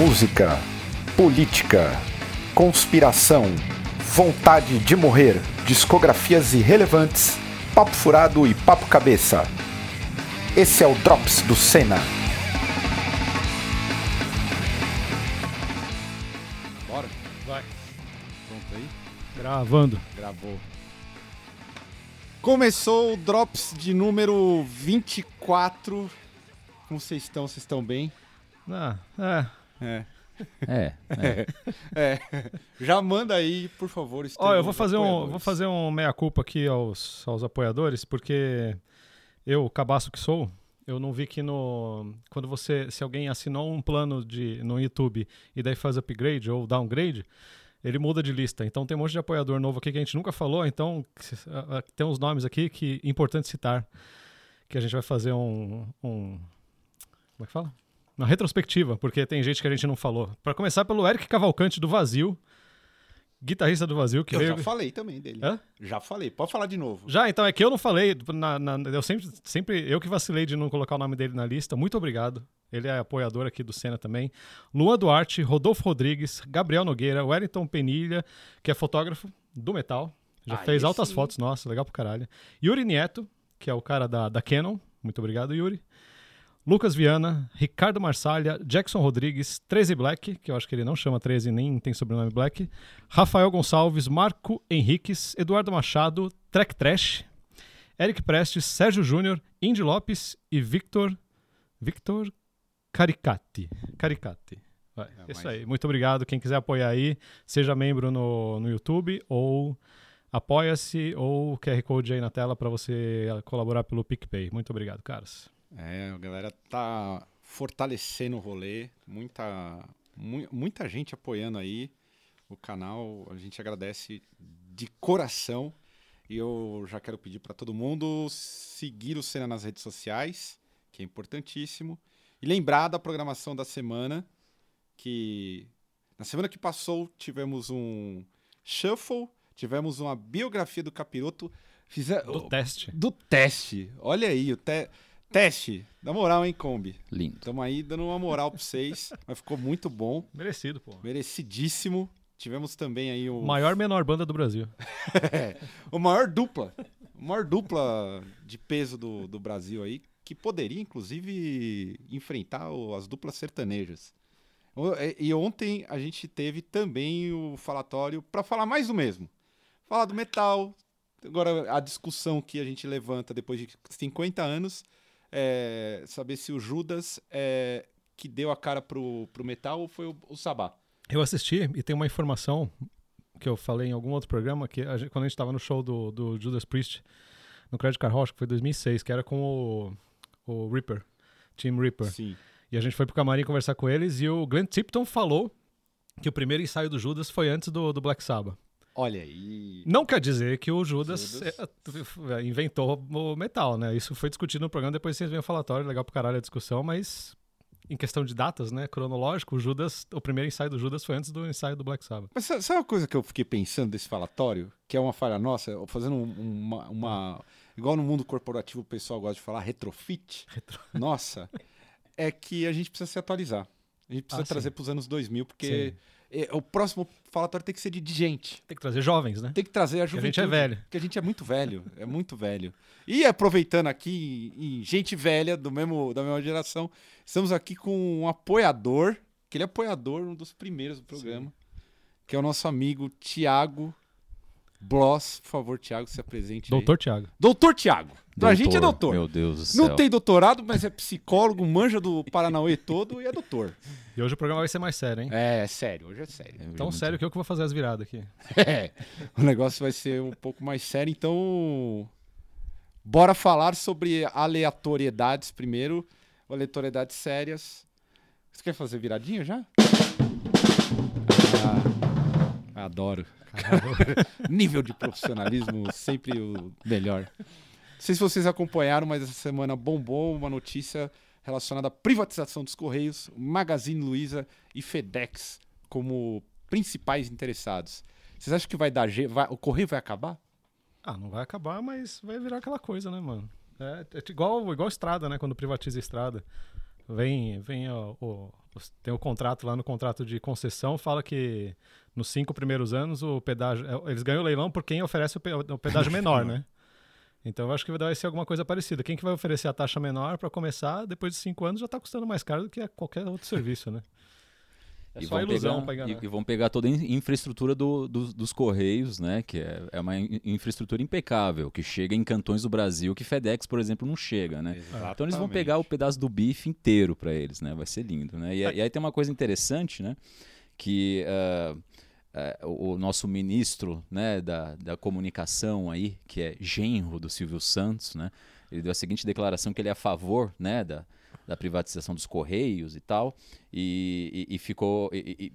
música, política, conspiração, vontade de morrer, discografias irrelevantes, papo furado e papo cabeça. Esse é o Drops do Senna. Bora? Vai. Pronto aí? Gravando. Gravou. Começou o Drops de número 24. Como vocês estão? Vocês estão bem? Ah, é. É. É, é. É. Já manda aí, por favor. Ó, eu vou fazer um, vou fazer um meia-culpa aqui aos, aos apoiadores, porque eu, cabaço que sou, eu não vi que no. Quando você. Se alguém assinou um plano de, no YouTube e daí faz upgrade ou downgrade, ele muda de lista. Então tem um monte de apoiador novo aqui que a gente nunca falou, então tem uns nomes aqui que é importante citar. Que a gente vai fazer um. um como é que fala? Uma retrospectiva, porque tem gente que a gente não falou. Para começar pelo Eric Cavalcante do Vazio, guitarrista do Vazio, que Eu veio. já falei também dele. Hã? Já falei. Pode falar de novo. Já, então é que eu não falei. na- na- eu sempre, sempre. Eu que vacilei de não colocar o nome dele na lista. Muito obrigado. Ele é apoiador aqui do Senna também. Luan Duarte, Rodolfo Rodrigues, Gabriel Nogueira, Wellington Penilha, que é fotógrafo do metal. Já Aí fez altas sim. fotos, nossa, legal pro caralho. Yuri Nieto, que é o cara da, da Canon. Muito obrigado, Yuri. Lucas Viana, Ricardo Marsalha, Jackson Rodrigues, 13 Black, que eu acho que ele não chama 13 nem tem sobrenome Black, Rafael Gonçalves, Marco Henriques, Eduardo Machado, Trek Trash, Eric Prestes, Sérgio Júnior, Indy Lopes e Victor Victor Caricati. Caricati. Vai, É, Isso aí. Muito obrigado. Quem quiser apoiar aí, seja membro no, no YouTube ou apoia-se ou QR Code aí na tela para você colaborar pelo PicPay. Muito obrigado, caras. É, a galera tá fortalecendo o rolê. Muita, mu- muita gente apoiando aí o canal. A gente agradece de coração. E eu já quero pedir para todo mundo seguir o Cena nas redes sociais, que é importantíssimo. E lembrar da programação da semana, que na semana que passou tivemos um shuffle, tivemos uma biografia do Capiroto. Fizer... Do teste. Do teste. Olha aí, o te... teste. Dá moral, hein, Kombi? Lindo. Estamos aí dando uma moral pra vocês. mas ficou muito bom. Merecido, pô. Merecidíssimo. Tivemos também aí o. Maior menor banda do Brasil. o maior dupla. O maior dupla de peso do, do Brasil aí. Que poderia, inclusive, enfrentar o- as duplas sertanejas. E- E ontem a gente teve também o falatório para falar mais do mesmo. Falar do metal. Agora, a discussão que a gente levanta depois de 50 anos é saber se o Judas é, que deu a cara pro, pro metal ou foi o, o Sabá. Eu assisti e tem uma informação que eu falei em algum outro programa, que a gente- quando a gente tava no show do, do Judas Priest, no Credit Car acho que foi 2006, que era com o, o Reaper, Team Reaper. Sim. E a gente foi pro camarim conversar com eles e o Glenn Tipton falou que o primeiro ensaio do Judas foi antes do, do Black Sabbath. Olha aí. Não quer dizer que o Judas, Judas. é, inventou o metal, né? Isso foi discutido no programa, depois vocês veem o falatório, legal pro caralho a discussão, mas em questão de datas, né, cronológico, o Judas, o primeiro ensaio do Judas foi antes do ensaio do Black Sabbath. Mas sa- sabe uma coisa que eu fiquei pensando desse falatório? Que é uma falha nossa, fazendo um- uma, uma- Igual no mundo corporativo o pessoal gosta de falar, retrofit. Nossa, é que a gente precisa se atualizar. A gente precisa Ah, sim. trazer para os anos 2000, porque é, o próximo falatório tem que ser de, de gente. Tem que trazer jovens, né? Tem que trazer a Porque a juventude. gente é velho. Porque a gente é muito velho, é muito velho. E aproveitando aqui, em gente velha do mesmo, da mesma geração, estamos aqui com um apoiador, que ele é apoiador, um dos primeiros do programa, que é o nosso amigo Tiago Bloss. Por favor, Tiago, se apresente aí. Doutor Tiago. Doutor Tiago. Pra gente é doutor. Meu Deus do céu. Não tem doutorado, mas é psicólogo, manja do Paranauê todo e é doutor. E hoje o programa vai ser mais sério, hein? É, é sério, hoje é sério. Eu Tão muito- sério que eu que vou fazer as viradas aqui. É, o negócio vai ser um pouco mais sério, então bora falar sobre aleatoriedades primeiro, aleatoriedades sérias. Você quer fazer viradinha já? Adoro. Nível de profissionalismo sempre o melhor. Não sei se vocês acompanharam, mas essa semana bombou uma notícia relacionada à privatização dos Correios, Magazine Luiza e FedEx como principais interessados. Vocês acham que vai dar vai- o correio vai acabar? Ah, não vai acabar, mas vai virar aquela coisa, né, mano? É, é igual, igual estrada, né? Quando privatiza a estrada. vem, vem o, o, tem o contrato lá no contrato de concessão, fala que nos cinco primeiros anos o pedágio. é, Eles ganham o leilão por quem oferece o, pe- o pedágio menor, né? Então eu acho que vai ser alguma coisa parecida. Quem que vai oferecer a taxa menor para começar, depois de cinco anos já está custando mais caro do que qualquer outro serviço, né? É e só ilusão pegar, e, e vão pegar toda a in- infraestrutura do- do- dos Correios, né? Que é, é uma in- infraestrutura impecável, que chega em cantões do Brasil que FedEx, por exemplo, não chega, né? Então eles vão pegar o pedaço do bife inteiro para eles, né? Vai ser lindo, né? E, e aí tem uma coisa interessante, né? Que ah, o, o nosso ministro, né, da, da comunicação aí, que é genro do Silvio Santos, né? Ele deu a seguinte declaração que ele é a favor, né, da, da privatização dos correios e tal, e, e- e ficou e-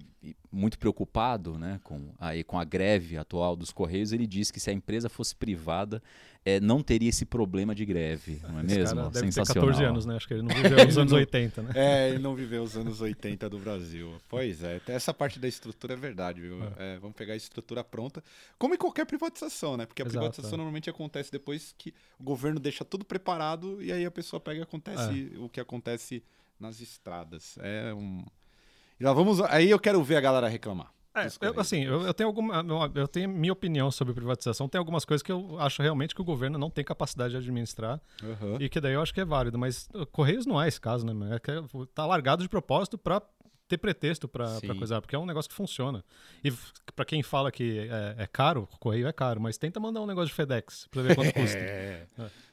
muito preocupado, né, com aí com a greve atual dos correios. Ele disse que se a empresa fosse privada, eh, não teria esse problema de greve, não é Esse mesmo? cara deve ter Sensacional. 14 anos, né? Acho que ele não viveu os anos 80, né? É, ele não viveu os anos 80 do Brasil. Pois é, até essa parte da estrutura é verdade, viu? É, vamos pegar a estrutura pronta, como em qualquer privatização, né? Porque a Exato, privatização é. normalmente acontece depois que o governo deixa tudo preparado e aí a pessoa pega e acontece o que acontece nas estradas. É um. Lá vamos. Aí eu quero ver a galera reclamar. É, eu, assim, eu, eu tenho alguma, eu tenho minha opinião sobre privatização. Tem algumas coisas que eu acho realmente que o governo não tem capacidade de administrar Aham. e que daí eu acho que é válido. Mas uh, Correios não é esse caso, né? mano? É que é- tá largado de propósito para ter pretexto para coisar, porque é um negócio que funciona. E para quem fala que é, é caro, o correio é caro, mas tenta mandar um negócio de FedEx para ver quanto custa. É.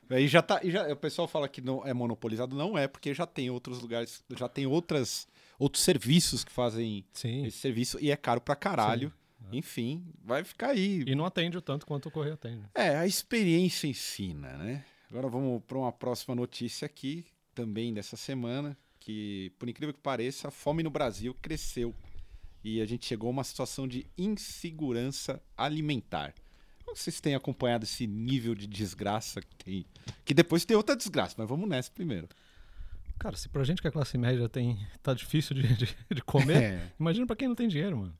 Aí já tá. e já, o pessoal fala que não é monopolizado, não é, porque já tem outros lugares, já tem outras, outros serviços que fazem Sim. esse serviço e é caro pra caralho. Enfim, vai ficar aí. E não atende o tanto quanto o correio atende. É, a experiência ensina, né? Agora vamos para uma próxima notícia aqui, também dessa semana, que, por incrível que pareça, a fome no Brasil cresceu. E a gente chegou a uma situação de insegurança alimentar. Como Vocês têm acompanhado esse nível de desgraça que tem. Que depois tem outra desgraça, mas vamos nessa primeiro. Cara, se pra gente que é classe média tem, tá difícil de, de, de comer, É. imagina pra quem não tem dinheiro, mano.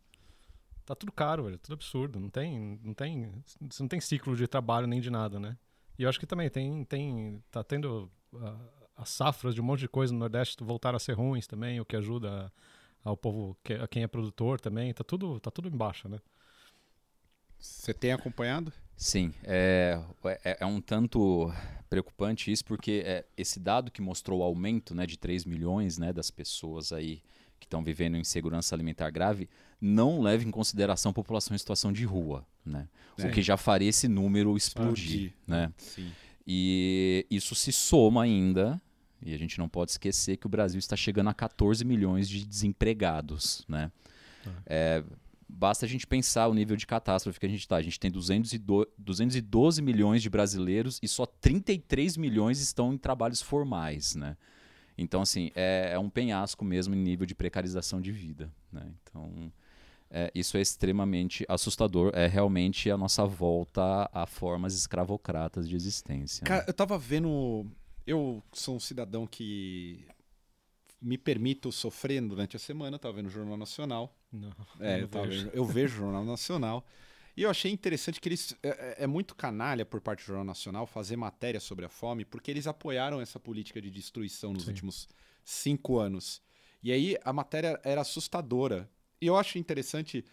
Tá tudo caro, velho. Tudo absurdo. Não tem, não tem, você não tem ciclo de trabalho nem de nada, né? E eu acho que também tem, tem tá tendo ah, as safras de um monte de coisa no Nordeste voltaram a ser ruins também, o que ajuda ao povo, que, a quem é produtor também. Tá tudo, tá tudo em baixa, né? Você tem acompanhado? Sim, é, é, é um tanto preocupante isso, porque é, esse dado que mostrou o aumento né, de 3 milhões né, das pessoas aí que estão vivendo em insegurança alimentar grave não leva em consideração a população em situação de rua, né? É. O que já faria esse número explodir, né? Sim. E isso se soma ainda, e a gente não pode esquecer que o Brasil está chegando a 14 milhões de desempregados, né? É, basta a gente pensar o nível de catástrofe que a gente está. A gente tem 202 212 milhões de brasileiros e só 33 milhões estão em trabalhos formais, né? Então, assim, é, é um penhasco mesmo em nível de precarização de vida, né? Então, é, isso é extremamente assustador. É realmente a nossa volta a formas escravocratas de existência. né? Cara, eu tava vendo. Eu sou um cidadão que me permito sofrer durante a semana, tava vendo o Jornal Nacional. Não, É, eu, tava vejo. eu vejo o Jornal Nacional. E eu achei interessante que eles. É, é- é muito canalha por parte do Jornal Nacional fazer matéria sobre a fome, porque eles apoiaram essa política de destruição nos Sim. últimos cinco anos. E aí a matéria era assustadora. E eu acho interessante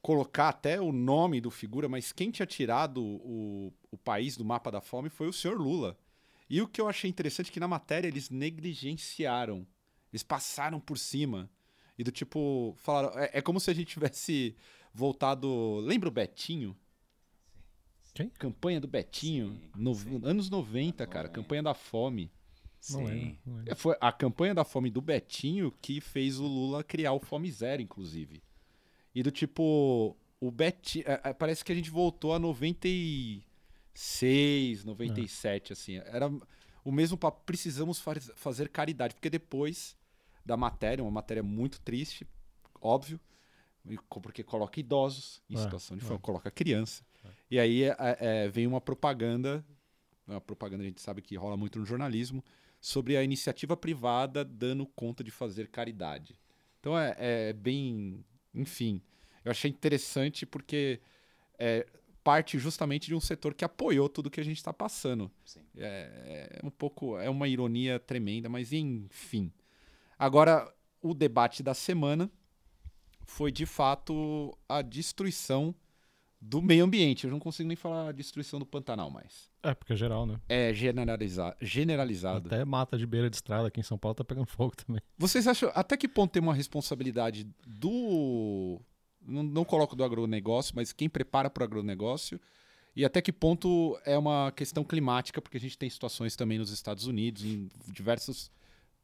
colocar até o nome do figura, mas quem tinha tirado o, o país do mapa da fome foi o senhor Lula. E o que eu achei interessante é que na matéria eles negligenciaram. Eles passaram por cima. E do tipo, falaram. É, é como se a gente tivesse voltado. Lembra o Betinho? Quem? Campanha do Betinho. no- anos 90, cara. Campanha da fome. Não Sim. lembro, não. É, Foi a campanha da fome do Betinho que fez o Lula criar o Fome Zero, inclusive. E do tipo, o Betinho. é, é, parece que a gente voltou a 96, 97, assim. Era o mesmo papo. Precisamos faz- fazer caridade. Porque depois da matéria, uma matéria muito triste, óbvio, porque coloca idosos em É, situação de é. fome, coloca criança. E aí é, é, vem uma propaganda, uma propaganda a gente sabe que rola muito no jornalismo, sobre a iniciativa privada dando conta de fazer caridade. Então é, é bem. Enfim, eu achei interessante porque é, parte justamente de um setor que apoiou tudo que a gente está passando. Sim. É, é um pouco. É uma ironia tremenda, mas enfim. Agora, o debate da semana foi de fato a destruição do meio ambiente. Eu não consigo nem falar a destruição do Pantanal mais. É, porque é geral, né? É generaliza generalizado. Até mata de beira de estrada aqui em São Paulo tá pegando fogo também. Vocês acham até que ponto tem uma responsabilidade do. Não, não coloco do agronegócio, mas quem prepara para o agronegócio? E até que ponto é uma questão climática, porque a gente tem situações também nos Estados Unidos, em diversos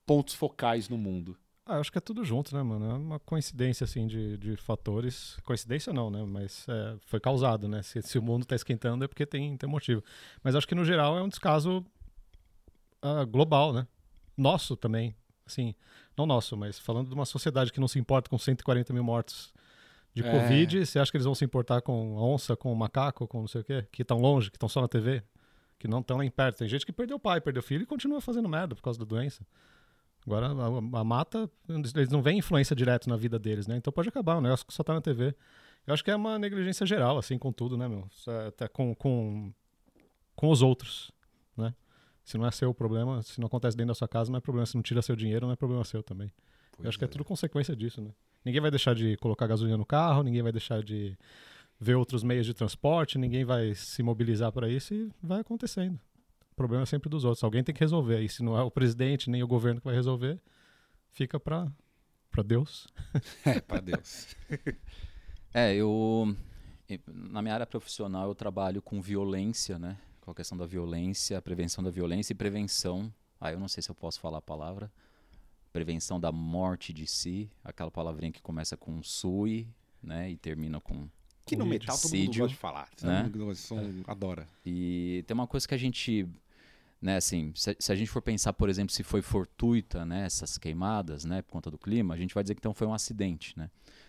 pontos focais no mundo. Ah, acho que é tudo junto, né, mano? É uma coincidência, assim, de, de fatores. Coincidência não, né? Mas é, foi causado, né? Se, se o mundo está esquentando é porque tem, tem motivo. Mas acho que, no geral, é um descaso uh, global, né? Nosso também. Assim, não nosso, mas falando de uma sociedade que não se importa com 140 mil mortos de é. Covid, você acha que eles vão se importar com onça, com macaco, com não sei o quê? Que estão longe, que estão só na TV? Que não estão lá em perto. Tem gente que perdeu o pai, perdeu o filho e continua fazendo merda por causa da doença. Agora, a, a, mata, eles não veem influência direta na vida deles, né? Então pode acabar, o negócio que só tá na TV. Eu acho que é uma negligência geral, assim, com tudo, né, meu? É até com, com, com os outros, né? Se não é seu o problema, se não acontece dentro da sua casa, não é problema. Se não tira seu dinheiro, não é problema seu também. Pois Eu acho é. que é tudo consequência disso, né? Ninguém vai deixar de colocar gasolina no carro, ninguém vai deixar de ver outros meios de transporte, ninguém vai se mobilizar para isso e vai acontecendo. O problema é sempre dos outros. Alguém tem que resolver. E se não é o presidente nem o governo que vai resolver, fica para para Deus. É, para Deus. é, eu na minha área profissional eu trabalho com violência, né? Com a questão da violência, prevenção da violência e prevenção. Ah, eu não sei se eu posso falar a palavra. Prevenção da morte de si, aquela palavrinha que começa com sui, né, e termina com que no metal todo mundo gosta de falar, né? adora. E tem uma coisa que a gente né, assim, se, se, a gente for pensar, por exemplo, se foi fortuita, né, essas queimadas, né, por conta do clima, a gente vai dizer que então foi um acidente, né?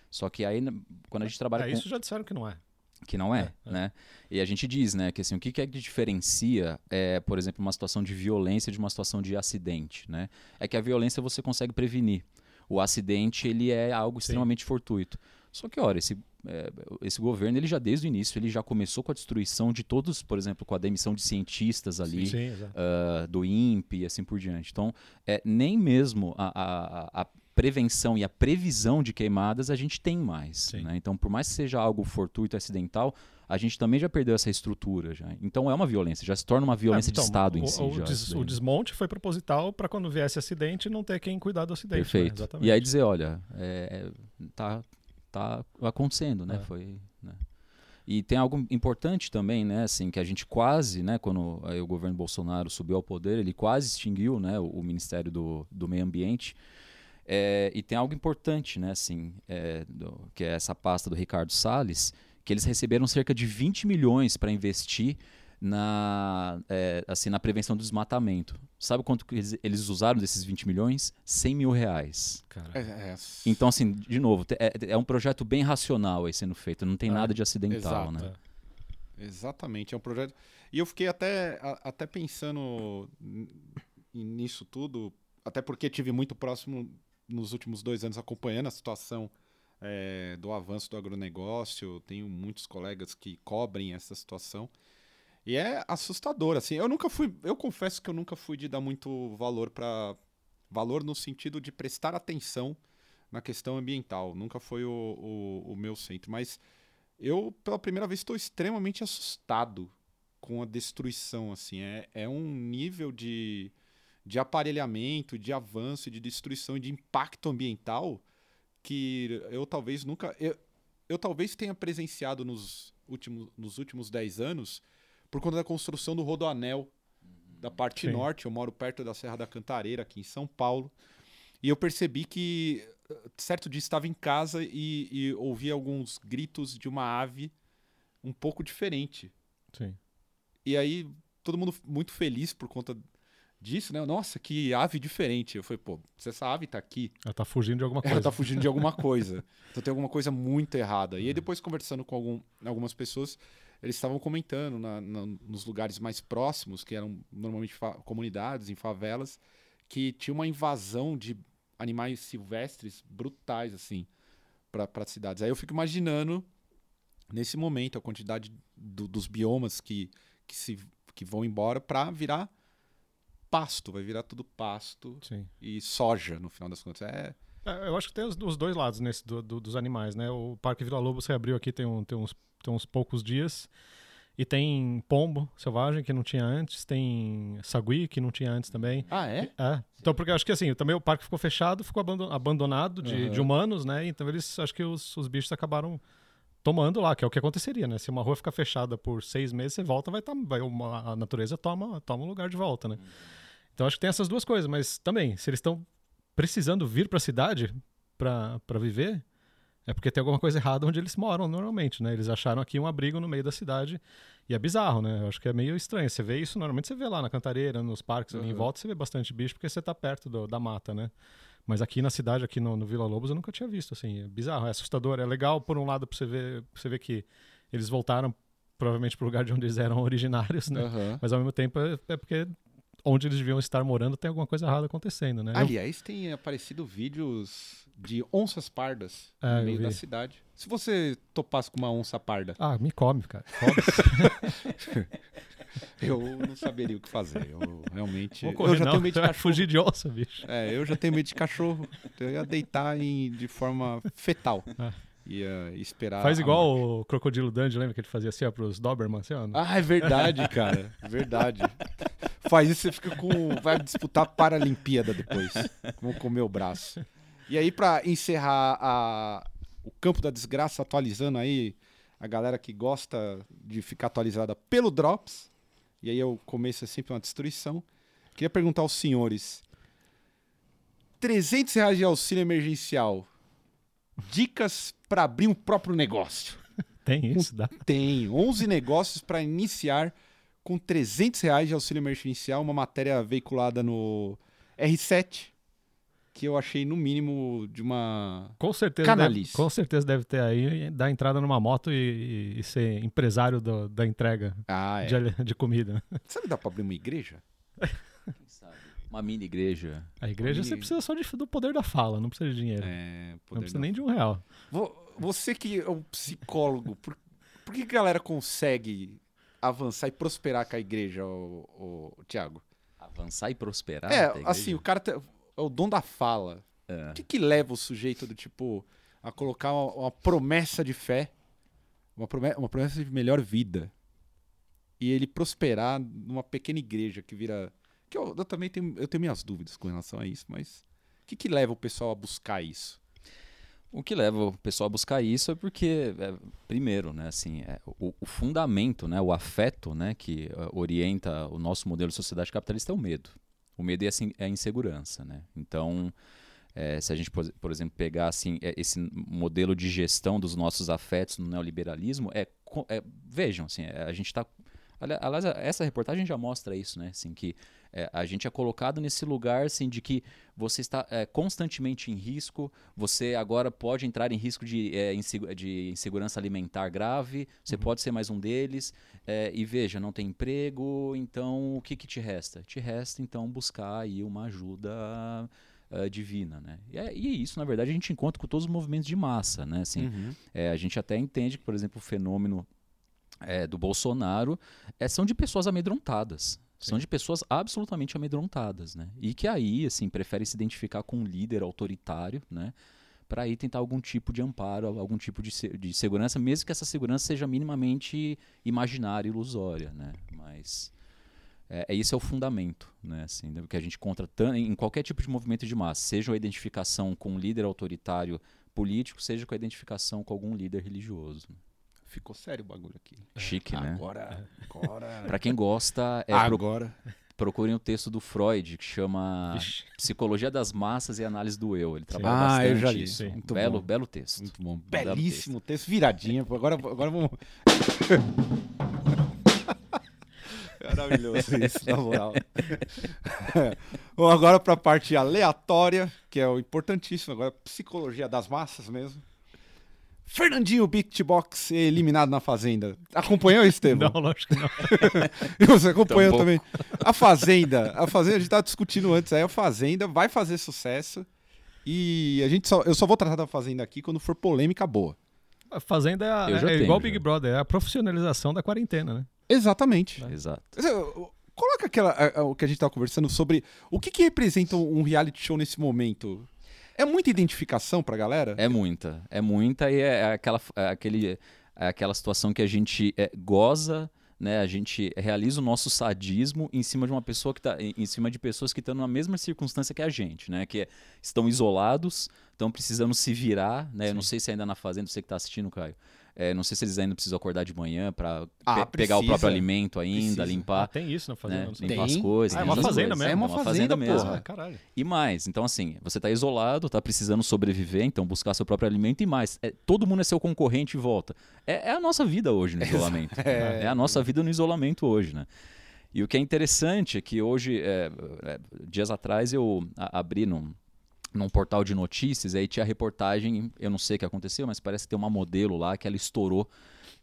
Só que aí, quando a gente trabalha é, com... Isso já disseram que não é. Que não é, é, é. né? E a gente diz, né, que assim, o que, que é que diferencia, é, por exemplo, uma situação de violência de uma situação de acidente, né? É que a violência você consegue prevenir. O acidente, ele é algo extremamente Sim. fortuito. Só que, olha, esse, é, esse governo, ele já desde o início, ele já começou com a destruição de todos, por exemplo, com a demissão de cientistas ali, sim, sim, uh, do INPE e assim por diante. Então, é, nem mesmo a, a, a, prevenção e a previsão de queimadas a gente tem mais. Né? Então, por mais que seja algo fortuito, acidental, a gente também já perdeu essa estrutura. Já. Então é uma violência, já se torna uma violência é, então, de Estado o, em si. O, des, o, desmonte foi proposital para quando viesse acidente não ter quem cuidar do acidente. Né? Perfeito. Né? E aí dizer, olha, é, tá, tá acontecendo, né? É. Foi, né? E tem algo importante também, né, assim, que a gente quase, né, quando o governo Bolsonaro subiu ao poder, ele quase extinguiu, né, o, o Ministério do, do Meio Ambiente. É, e tem algo importante, né, assim, é, do, que é essa pasta do Ricardo Salles, que eles receberam cerca de 20 milhões para investir na, é, assim, na prevenção do desmatamento. Sabe quanto eles, eles usaram desses 20 milhões? 100 mil reais. É, é... Então, assim, de novo, é, é, um projeto bem racional aí sendo feito, não tem é, nada de acidental, exato, né? É. Exatamente, é um projeto. E eu fiquei até, a, até pensando nisso tudo, até porque tive muito próximo nos últimos dois anos acompanhando a situação é, do avanço do agronegócio. Tenho muitos colegas que cobrem essa situação. E é assustador, assim. Eu nunca fui. Eu confesso que eu nunca fui de dar muito valor para. Valor no sentido de prestar atenção na questão ambiental. Nunca foi o, o, o meu centro. Mas eu, pela primeira vez, estou extremamente assustado com a destruição. assim É, é um nível de, de aparelhamento, de avanço, de destruição de impacto ambiental que eu talvez nunca. Eu, eu talvez tenha presenciado nos últimos, nos últimos 10 anos por conta da construção do Rodoanel da parte Sim. norte. Eu moro perto da Serra da Cantareira, aqui em São Paulo. E eu percebi que certo dia estava em casa e, e ouvi alguns gritos de uma ave um pouco diferente. Sim. E aí todo mundo muito feliz por conta disso, né? Nossa, que ave diferente. Eu falei, pô, se essa ave tá aqui. Ela tá fugindo de alguma coisa. Ela tá fugindo de alguma coisa. então tem alguma coisa muito errada. E aí depois conversando com algum, algumas pessoas, eles estavam comentando na, na, nos lugares mais próximos, que eram normalmente comunidades, em favelas, que tinha uma invasão de animais silvestres brutais, assim, para as cidades. Aí eu fico imaginando, nesse momento, a quantidade do, dos biomas que, que, se, que vão embora para virar pasto, vai virar tudo pasto Sim. e soja, no final das contas. É, É, eu acho que tem os, os dois lados nesse do- do- dos animais, né? O Parque Vila Lobos reabriu aqui tem, um- tem uns, tem uns poucos dias. E tem pombo selvagem, que não tinha antes. Tem sagui, que não tinha antes também. Ah, é? É. Então, porque eu acho que assim, também o parque ficou fechado, ficou abando- abandonado de, Aham. de humanos, né? Então eles, acho que os, os bichos acabaram tomando lá, que é o que aconteceria, né? Se uma rua ficar fechada por seis meses, você volta, vai, tá, vai uma- a natureza toma, toma um lugar de volta, né? Então acho que tem essas duas coisas, mas também, se eles estão precisando vir para a cidade para viver, é porque tem alguma coisa errada onde eles moram normalmente, né? Eles acharam aqui um abrigo no meio da cidade e é bizarro, né? Eu acho que é meio estranho. Você vê isso, normalmente você vê lá na Cantareira, nos parques ali em Uhum. volta, você vê bastante bicho porque você tá perto do- da mata, né? Mas aqui na cidade, aqui no, no Vila Lobos, eu nunca tinha visto, assim. É bizarro, é assustador. É legal, por um lado, pra você ver, pra você ver que eles voltaram provavelmente pro lugar de onde eles eram originários, né? Aham. Mas ao mesmo tempo é, é porque onde eles deviam estar morando tem alguma coisa errada acontecendo, né? Aliás, tem aparecido vídeos de onças pardas É, no meio da cidade. Se você topasse com uma onça parda, Ah, me come, cara. Foda-se. eu não saberia o que fazer. Eu realmente. Vou eu correr, já não. tenho medo de cachorro. fugir de onça, bicho. É, eu já tenho medo de cachorro. Eu ia deitar em, de forma fetal. Ah. Ia esperar. Faz igual morte. o Crocodilo Dundee, lembra que ele fazia assim, ó, pros Doberman, assim, ó. Ah, é verdade, cara. Verdade. Faz isso, você fica com. Vai disputar a Paralimpíada depois. Vão comer o braço. E aí, pra encerrar a... o campo da desgraça, atualizando aí a galera que gosta de ficar atualizada pelo Drops. E aí o começo é sempre uma destruição. Queria perguntar aos senhores: 300 reais de auxílio emergencial. Dicas para abrir um próprio negócio. Tem isso, dá. Tem 11 negócios para iniciar com 300 reais de auxílio emergencial, uma matéria veiculada no R7, que eu achei no mínimo de uma... Com certeza, deve, Canalice. com certeza deve ter aí, dar entrada numa moto e, e- e ser empresário do- da entrega Ah, é. de, de comida. Sabe dá para abrir uma igreja? Quem sabe? Uma mini igreja. A igreja E- você precisa só de- do poder da fala, não precisa de dinheiro. É, não precisa não. nem de um real. Vo- Você que é um psicólogo, por, por que a galera consegue avançar e prosperar com a igreja, o, Tiago? Avançar e prosperar. é, assim, o cara tem- é o dom da fala. É. O que, que leva o sujeito do tipo a colocar uma, uma promessa de fé, uma promessa, uma promessa de melhor vida, e ele prosperar numa pequena igreja que vira. Que eu, eu também tenho, eu tenho minhas dúvidas com relação a isso, mas o que, que leva o pessoal a buscar isso? O que leva o pessoal a buscar isso é porque, é, primeiro, né, assim, é, o, o fundamento, né, o afeto, né, que é, orienta o nosso modelo de sociedade capitalista é o medo. O medo e assim, é a insegurança, né? Então, é, se a gente, por, por exemplo, pegar assim é, esse modelo de gestão dos nossos afetos no neoliberalismo, é, é vejam, assim, é, a gente está Aliás, essa reportagem já mostra isso, né? Assim, que é, a gente é colocado nesse lugar assim, de que você está é, constantemente em risco, você agora pode entrar em risco de, é, insegu- de insegurança alimentar grave, você pode ser mais um deles, é, e veja, não tem emprego, então o que, que te resta? Te resta, então, buscar aí uma ajuda ah, divina, né? E, é- e isso, na verdade, a gente encontra com todos os movimentos de massa, né? Assim, é, a gente até entende que, por exemplo, o fenômeno é, do Bolsonaro é, são de pessoas amedrontadas. São de pessoas absolutamente amedrontadas, né? E que aí, assim, preferem se identificar com um líder autoritário, né? Para aí tentar algum tipo de amparo, algum tipo de, se- de segurança, mesmo que essa segurança seja minimamente imaginária, ilusória, né? Mas é, é- esse é o fundamento, né? Assim, né, que a gente encontra em qualquer tipo de movimento de massa, seja a identificação com um líder autoritário político, seja com a identificação com algum líder religioso. Ficou sério o bagulho aqui. Chique, né? Agora. Agora. Pra quem gosta, é, pro- agora. procurem o texto do Freud, que chama Vixe. Psicologia das Massas e Análise do Eu. Ele trabalha Ah, bastante eu já li. isso. Muito belo, bom. belo texto. Muito bom. Belo Belíssimo texto. Viradinha. Agora, agora vamos. Maravilhoso isso, na moral. Bom, agora para a parte aleatória, que é o importantíssimo, agora psicologia das massas mesmo. Fernandinho Beatbox eliminado na Fazenda. Acompanhou, Estevam? Não, lógico que não. Você acompanhou Tampouco. também. A Fazenda. A Fazenda, a gente tava discutindo antes aí, a Fazenda vai fazer sucesso. E a gente só, eu só vou tratar da Fazenda aqui quando for polêmica boa. A Fazenda é, já é tenho, igual já. Big Brother, é a profissionalização da quarentena, né? Exatamente. Exato. Coloca aquela, a, a, o que a gente estava conversando sobre o que, que representa um reality show nesse momento? É muita identificação pra galera? É muita. É muita e é, aquela, é aquele, é aquela situação que a gente é, goza né? A gente realiza o nosso sadismo em cima de uma pessoa que tá em cima de pessoas que estão na mesma circunstância que a gente, né? Que é, estão isolados, estão precisando se virar, né? Eu não sei se ainda na fazenda você que está assistindo, Caio. É, não sei se eles ainda precisam acordar de manhã para ah, pe pegar o próprio alimento ainda, precisa. limpar. Ah, tem isso na fazenda. Né? Limpar tem? as coisas. Ah, é uma fazenda mesmo. É uma, uma fazenda, fazenda mesmo. Ah, caralho. E mais, então assim, você está isolado, está precisando sobreviver, então buscar seu próprio alimento e mais. É, todo mundo é seu concorrente e volta. É, é a nossa vida hoje no isolamento. é, é a nossa vida no isolamento hoje, né? E o que é interessante é que hoje, é, é, dias atrás, eu abri num, num portal de notícias, aí tinha a reportagem, eu não sei o que aconteceu, mas parece que tem uma modelo lá que ela estourou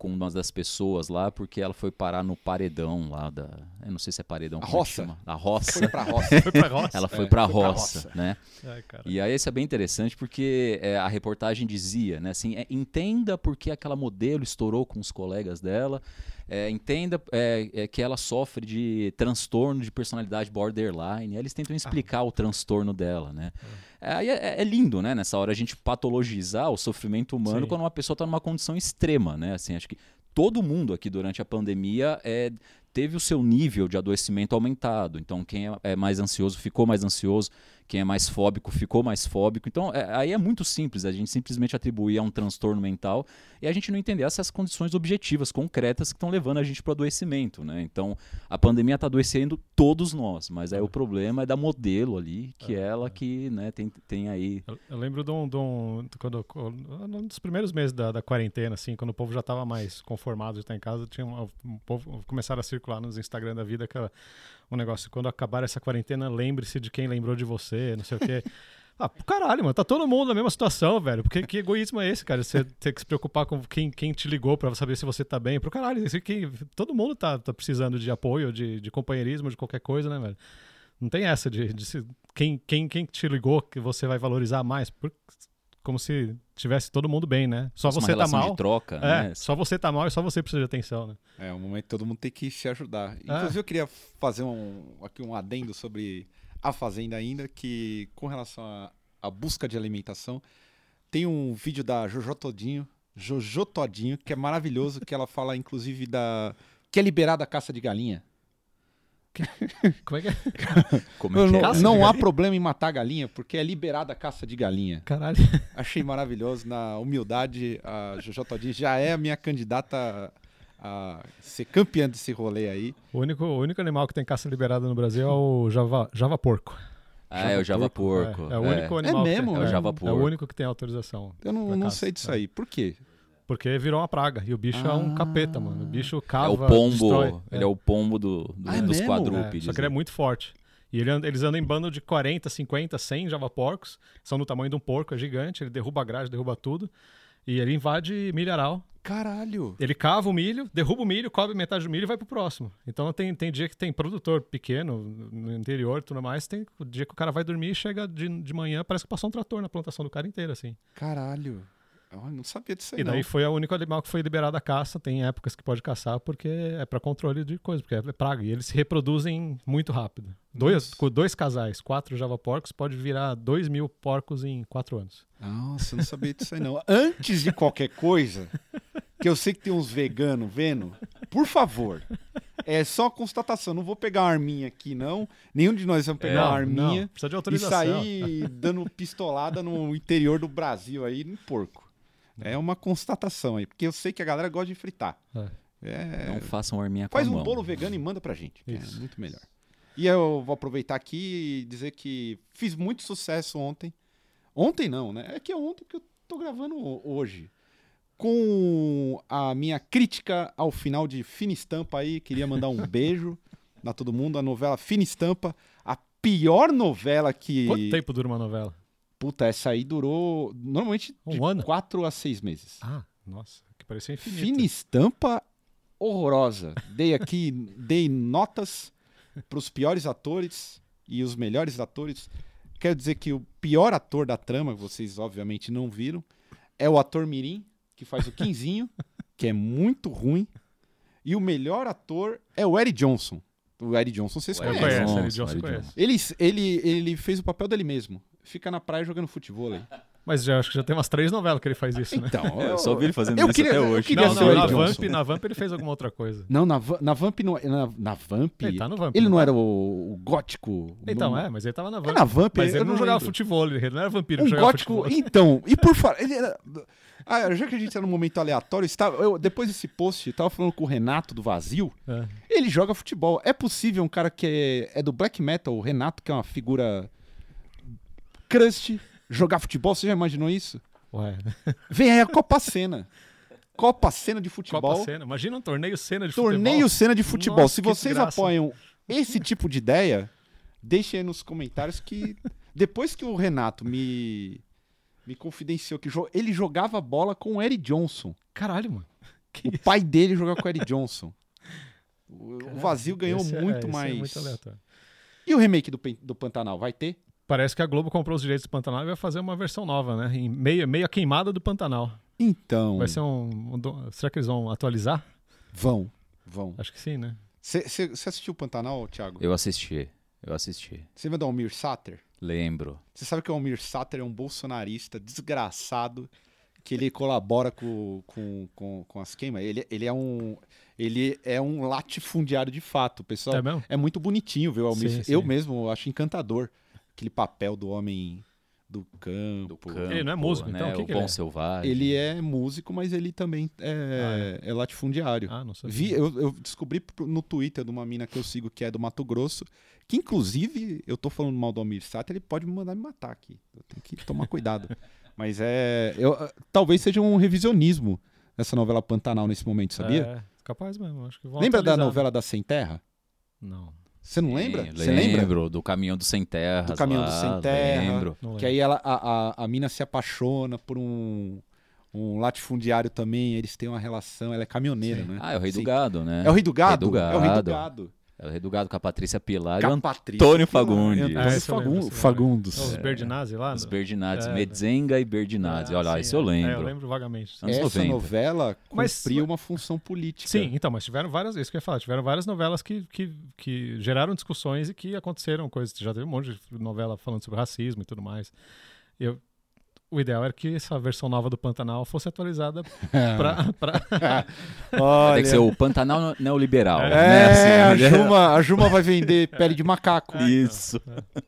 com uma das pessoas lá, porque ela foi parar no paredão lá da. Eu não sei se é paredão. A roça. Chama, a roça. Foi pra roça. foi pra roça. ela foi, é, pra, foi roça, pra roça, né? Ai, e aí isso é bem interessante porque é, a reportagem dizia, né? Assim, é, entenda porque aquela modelo estourou com os colegas dela. É, entenda é, é, que ela sofre de transtorno de personalidade borderline. eles tentam explicar ah. o transtorno dela, né? É. Aí é, é, lindo, né? Nessa hora a gente patologizar o sofrimento humano Sim. quando uma pessoa está numa condição extrema, né? Assim, acho que todo mundo aqui durante a pandemia é, teve o seu nível de adoecimento aumentado. Então, quem é, é mais ansioso ficou mais ansioso, quem é mais fóbico ficou mais fóbico. Então, é, aí é muito simples, a gente simplesmente atribuir a um transtorno mental e a gente não entender essas condições objetivas, concretas, que estão levando a gente para o adoecimento. Né? Então, a pandemia está adoecendo todos nós, mas aí o problema é da modelo ali, que é, ela que né, tem, tem aí. Eu, eu lembro de um, de um, quando, um dos primeiros meses da, da quarentena, assim, quando o povo já estava mais conformado de estar em casa, tinha um, um povo começaram a circular nos Instagram da vida que um negócio, quando acabar essa quarentena, lembre-se de quem lembrou de você, não sei o quê. Ah, caralho, mano. Tá todo mundo na mesma situação, velho. Porque que egoísmo é esse, cara? Você ter que se preocupar com quem, quem te ligou pra saber se você tá bem. Pro caralho, esse, que, todo mundo tá, tá precisando de apoio, de, de companheirismo, de qualquer coisa, né, velho? Não tem essa de, de se, quem, quem, quem te ligou que você vai valorizar mais. Por, como se tivesse todo mundo bem, né? Só você tá mal. De troca, é, né? Só você tá mal e só você precisa de atenção, né? É, um momento que todo mundo tem que se ajudar. É. Inclusive, eu queria fazer um, aqui um adendo sobre a Fazenda ainda, que com relação à busca de alimentação, tem um vídeo da Jojo Todinho, Jojo Todinho, que é maravilhoso, que ela fala, inclusive, da. que é liberada a caça de galinha. Como é que é? Como é que é? Não, não há problema em matar galinha, porque é liberada a caça de galinha. Caralho. Achei maravilhoso. Na humildade, a Jojo Todinho já é a minha candidata a ser campeã desse rolê aí. O único, o único animal que tem caça liberada no Brasil é o java, java porco. Ah, é o java porco. porco. É, é, o único é. animal. É mesmo? Tem, é, é, o java porco. É o único que tem autorização. Eu não, não sei disso aí. Por quê? Porque virou uma praga. E o bicho ah. é um ah. capeta, mano. O bicho cava. É o pombo. Destrói. Ele é, é o pombo do, do ah, dos quadrúpedes. só que ele é muito forte. E ele, eles andam em bando de 40, 50, 100 javaporcos. São do tamanho de um porco, é gigante. Ele derruba a grade, derruba tudo. E ele invade milharal. Caralho! Ele cava o milho, derruba o milho, cobre metade do milho e vai pro próximo. Então tem, tem dia que tem produtor pequeno no interior e tudo mais. Tem dia que o cara vai dormir e chega de, de manhã, parece que passou um trator na plantação do cara inteiro, assim. Caralho! Eu não sabia disso aí, E daí não. foi o único animal que foi liberado a caça. Tem épocas que pode caçar porque é para controle de coisa, porque é praga. E eles se reproduzem muito rápido. Dois, com dois casais, quatro java porcos, pode virar dois mil porcos em quatro anos. Nossa, eu não sabia disso aí não. Antes de qualquer coisa, que eu sei que tem uns veganos vendo, por favor, é só constatação. Não vou pegar uma arminha aqui, não. Nenhum de nós vamos pegar é, uma arminha não, precisa de autorização. e sair dando pistolada no interior do Brasil aí, no porco. É uma constatação aí, porque eu sei que a galera gosta de fritar. É. É... Não façam arminha com Faz um mão. bolo vegano e manda pra gente. É muito melhor. E eu vou aproveitar aqui e dizer que fiz muito sucesso ontem. Ontem não, né? É que é ontem que eu tô gravando hoje. Com a minha crítica ao final de Fina Estampa aí, queria mandar um beijo a todo mundo. A novela Fina Estampa, a pior novela que. Quanto tempo dura uma novela? Puta, essa aí durou normalmente um de ano? quatro a seis meses. Ah, nossa, que parecia infinito. Fina estampa horrorosa. Dei aqui, dei notas para os piores atores e os melhores atores. Quero dizer que o pior ator da trama, que vocês obviamente não viram, é o ator Mirim, que faz o Quinzinho, que é muito ruim. E o melhor ator é o Eric Johnson. O Eric Johnson, vocês conhecem. conheço, Johnson, Johnson conhece. Ele, ele, ele fez o papel dele mesmo. Fica na praia jogando futebol aí. Mas já, acho que já tem umas três novelas que ele faz isso, né? Então, Eu só vi ele fazendo eu isso queria- até eu hoje. queria Não, não, na Vamp, na Vamp ele fez alguma outra coisa. Não, na, na Vamp não, na, na Vamp. Ele tá no Vamp. Ele não era o, o gótico. Então, não- é, mas ele tava na É Vamp. na Vamp, Mas ele eu não jogava lembro. futebol, ele não era vampiro que Um jogava gótico. futebol. Então, e por falar. ele era- Ah, já que a gente tá num momento aleatório, está- eu- depois desse post, eu tava falando com o Renato do Vazio. É. Ele joga futebol. É possível um cara que é, é do black metal, o Renato, que é uma figura crust, jogar futebol? Você já imaginou isso? Ué, Vem aí a Copa Cena. Copa Cena de futebol. Copa Cena. Imagina um torneio cena de Torneio futebol. Cena de Futebol. Nossa, Se vocês desgraça. apoiam esse tipo de ideia, deixem aí nos comentários que depois que o Renato me, me confidenciou que jo- ele jogava bola com o Eric Johnson. Caralho, mano. Que O pai dele jogava com o Eric Johnson. O, o Vazio ganhou é- muito esse é mais. muito aleatório. e o remake do, do Pantanal, vai ter? Parece que a Globo comprou os direitos do Pantanal e vai fazer uma versão nova, né? Em meia, meia queimada do Pantanal. Então. Vai ser um, um Será que eles vão atualizar? Vão. Vão. Acho que sim, né? Você assistiu o Pantanal, Thiago? Eu assisti, eu assisti. Você lembra do Almir Sater? Lembro. Você sabe que o Almir Sater é um bolsonarista desgraçado que ele colabora com, com, com, com as queimas. Ele, ele é um ele é um latifundiário de fato. Pessoal É mesmo? é muito bonitinho ver o Almir. Sim, sim. Eu mesmo acho encantador aquele papel do homem do campo. Do campo, Ele não é músico, então? né? O que o que bom ele é? selvagem. Ele é músico, mas ele também é, é latifundiário. Ah, não sabia. Vi, eu, eu descobri no Twitter de uma mina que eu sigo que é do Mato Grosso, que inclusive, eu tô falando mal do Almir Sater, ele pode me mandar me matar aqui. Eu tenho que tomar cuidado. Mas é. eu- talvez seja um revisionismo essa novela Pantanal nesse momento, sabia? É, capaz mesmo. Acho que Lembra da atualizar. novela da Sem Terra? Não. Você não Sim, lembra? Você lembra? Lembro, do Caminhão do Sem Terra. Do Caminhão do Sem Terra. Lembro. não Que aí ela, a, a, a mina se apaixona por um, um latifundiário também, eles têm uma relação, ela é caminhoneira, Sim. né? Ah, é o Rei Sim. do Gado, né? É o Rei do Gado? Rei do É o Rei do Gado. Gado. É o Rei do Gado com a Patrícia Pilar e Com o a Patrícia Antônio. Fagundes. Ah, eu lembro, Fagun- eu lembro. Fagundes. Os Berdinazzi lá? os no- Berdinazzi, É, Medzenga e Berdinazzi. Ah, Olha sim, isso eu é. lembro. É, eu lembro vagamente. Anos Essa 90. novela Mas- cumpria uma função política. Sim, então, mas tiveram várias, isso que eu ia falar, tiveram várias novelas que, que, que geraram discussões e que aconteceram coisas. Já teve um monte de novela falando sobre racismo e tudo mais. Eu, o ideal era que essa versão nova do Pantanal fosse atualizada pra. pra- Olha, Tem que ser o Pantanal neoliberal. É, né? a, Assim, Juma, a Juma vai vender pele de macaco. Isso.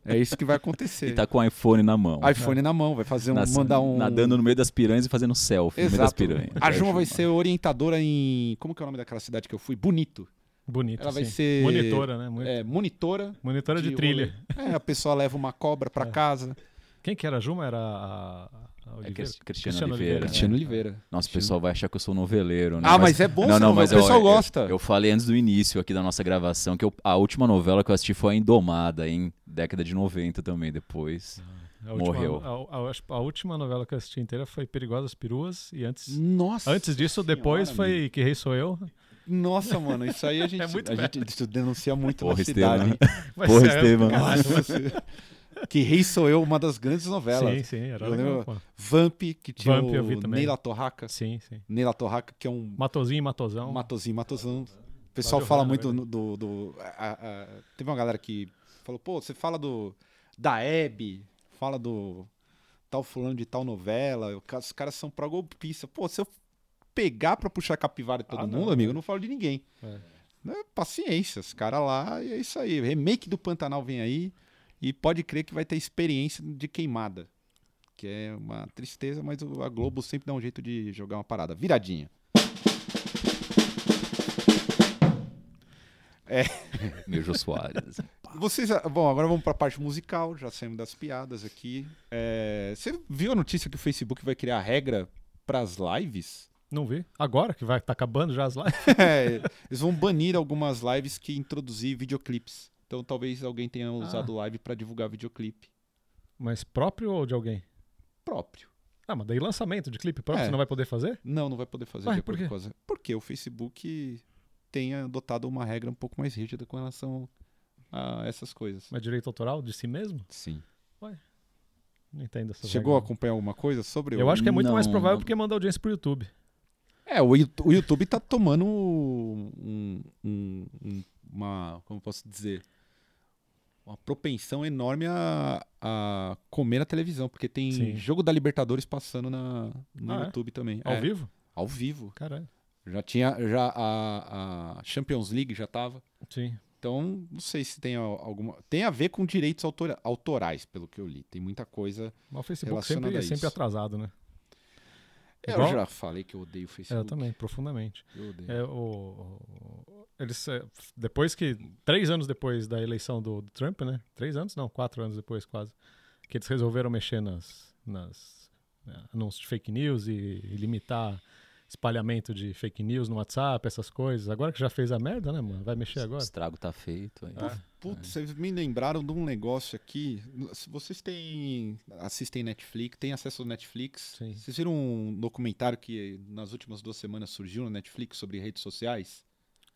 É isso que vai acontecer. E tá com o iPhone na mão. iPhone na mão, vai fazer um, Nas- mandar um... Nadando no meio das piranhas e fazendo selfie no meio das Exato. piranhas. A É, Juma vai ser orientadora em... Como que é o nome daquela cidade que eu fui? Bonito. Bonito. Ela vai sim. ser... Monitora, né? Muito- É, monitora. Monitora de, trilha. rolê. É, a pessoa leva uma cobra pra É. casa. Quem que era a Juma? Era a, a É Oliveira? Cristiano Cristiano Oliveira. Oliveira. Cristiano Oliveira. Nossa, o pessoal vai achar que eu sou noveleiro, né? Ah, mas, é bom, Não, não, mas o pessoal eu, gosta. Eu, eu falei antes do início aqui da nossa gravação que eu- a última novela que eu assisti foi a Indomada, em década de 90 também, depois. A última- Morreu. A, a- a última novela que eu assisti inteira foi Perigosas Peruas e antes. Nossa Antes disso, depois Senhora, foi Que Rei Sou Eu. Nossa, mano, isso aí a gente, É muito a gente isso denuncia muito Porra, na cidade. Porra, ser- Estevam. Nossa, que Rei Sou Eu, uma das grandes novelas. Sim, sim, era legal. Vamp, que tinha Vamp eu vi o também. Neila Torraca. Sim, sim. Neila Torraca, que é um Matozinho e Matosão. matozinho, matozão. O pessoal fala Hanna, muito verdade. do... do- a- a- teve uma galera que falou, pô, você fala do da Hebe, fala do tal fulano de tal novela, os caras são pró-golpista. Pô, se eu pegar pra puxar capivara de todo Ah, mundo, não, amigo, é. eu não falo de ninguém. É. Né, Paciência, os caras lá, e é isso aí. Remake do Pantanal vem aí e pode crer que vai ter experiência de queimada. Que é uma tristeza, mas o- a Globo sempre dá um jeito de jogar uma parada. Viradinha. Meu Jô Soares. Vocês, ah, bom, agora vamos para a parte musical, já saímos das piadas aqui. É, você viu a notícia que o Facebook vai criar regra para as lives? Não vi. Agora que vai tá acabando já as lives. É, eles vão banir algumas lives que introduzir videoclipes. Então talvez alguém tenha usado live para divulgar videoclipe Mas próprio ou de alguém? próprio. Ah, mas daí lançamento de clipe próprio É. você não vai poder fazer? Não, não vai poder fazer Ué, por quê? as- Porque o Facebook tem adotado uma regra um pouco mais rígida com relação a essas coisas. Mas direito autoral de si mesmo? Sim. Não entendo essa Chegou a acompanhar alguma coisa sobre Eu o... acho que é muito mais Não, provável não. porque manda audiência pro YouTube. É, o, Yout- o YouTube tá tomando um, um- um uma como posso dizer, uma propensão enorme a, a comer na televisão, porque tem Sim. jogo da Libertadores passando na, no ah, é? YouTube é? também. Ao é, vivo? Ao vivo. Caralho. Já tinha, já a, a Champions League já tava. Sim. Então, não sei se tem alguma. Tem a ver com direitos autora, autorais, pelo que eu li. Tem muita coisa. Mas o Facebook sempre, é sempre atrasado, né? Eu Igual... já falei que eu odeio o Facebook. Eu também, profundamente. Eu odeio. É, o, eles, é, depois que. Três anos depois da eleição do, do, Trump, né? Três anos? Não, quatro anos depois, quase. Que eles resolveram mexer nas, nas né, anúncios de fake news e, e limitar espalhamento de fake news no WhatsApp, essas coisas. Agora que já fez a merda, né, mano? Vai mexer agora. O estrago tá feito. Aí. Ah, Putz, vocês me lembraram de um negócio aqui. Se vocês têm. assistem Netflix, têm acesso ao Netflix. Sim. Vocês viram um documentário que nas últimas duas semanas surgiu no Netflix sobre redes sociais?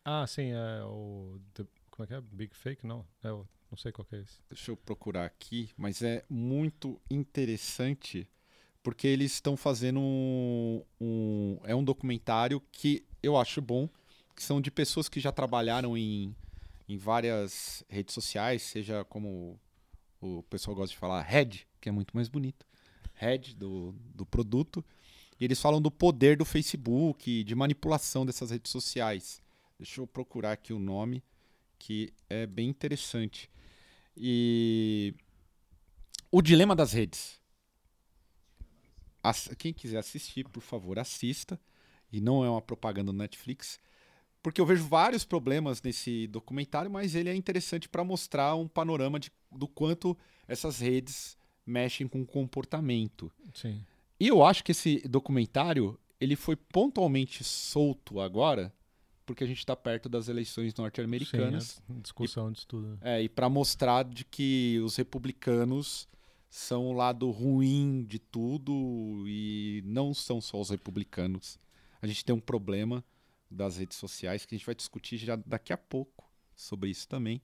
Ah, sim, é o. The, como é que é? Big Fake? Não. É o, não sei qual que é esse. Deixa eu procurar aqui, mas é muito interessante porque eles estão fazendo um, um, É um documentário que eu acho bom, que são de pessoas que já trabalharam em, em várias redes sociais, seja como o pessoal gosta de falar, head, que é muito mais bonito, head do, do produto. E eles falam do poder do Facebook, de manipulação dessas redes sociais. Deixa eu procurar aqui o nome, que é bem interessante. E o dilema das redes quem quiser assistir, por favor, assista. E não é uma propaganda do Netflix. Porque eu vejo vários problemas nesse documentário, mas ele é interessante para mostrar um panorama de, do quanto essas redes mexem com o comportamento. Sim. E eu acho que esse documentário ele foi pontualmente solto agora, porque a gente está perto das eleições norte-americanas. discussão disso tudo. Né? É, e para mostrar de que os republicanos são o lado ruim de tudo e não são só os republicanos. A gente tem um problema das redes sociais que a gente vai discutir já daqui a pouco sobre isso também.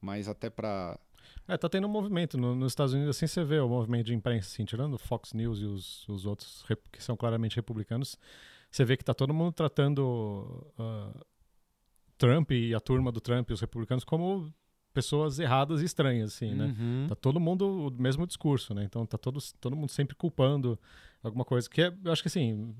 Mas até para é, tá tendo um movimento. No, nos Estados Unidos, assim, você vê o movimento de imprensa, assim, tirando Fox News e os, os outros que são claramente republicanos, você vê que tá todo mundo tratando uh, Trump e a turma do Trump e os republicanos como pessoas erradas e estranhas, assim, né? Uhum. Tá todo mundo o mesmo discurso, né? Então tá todo, todo mundo sempre culpando alguma coisa que é, eu acho que assim,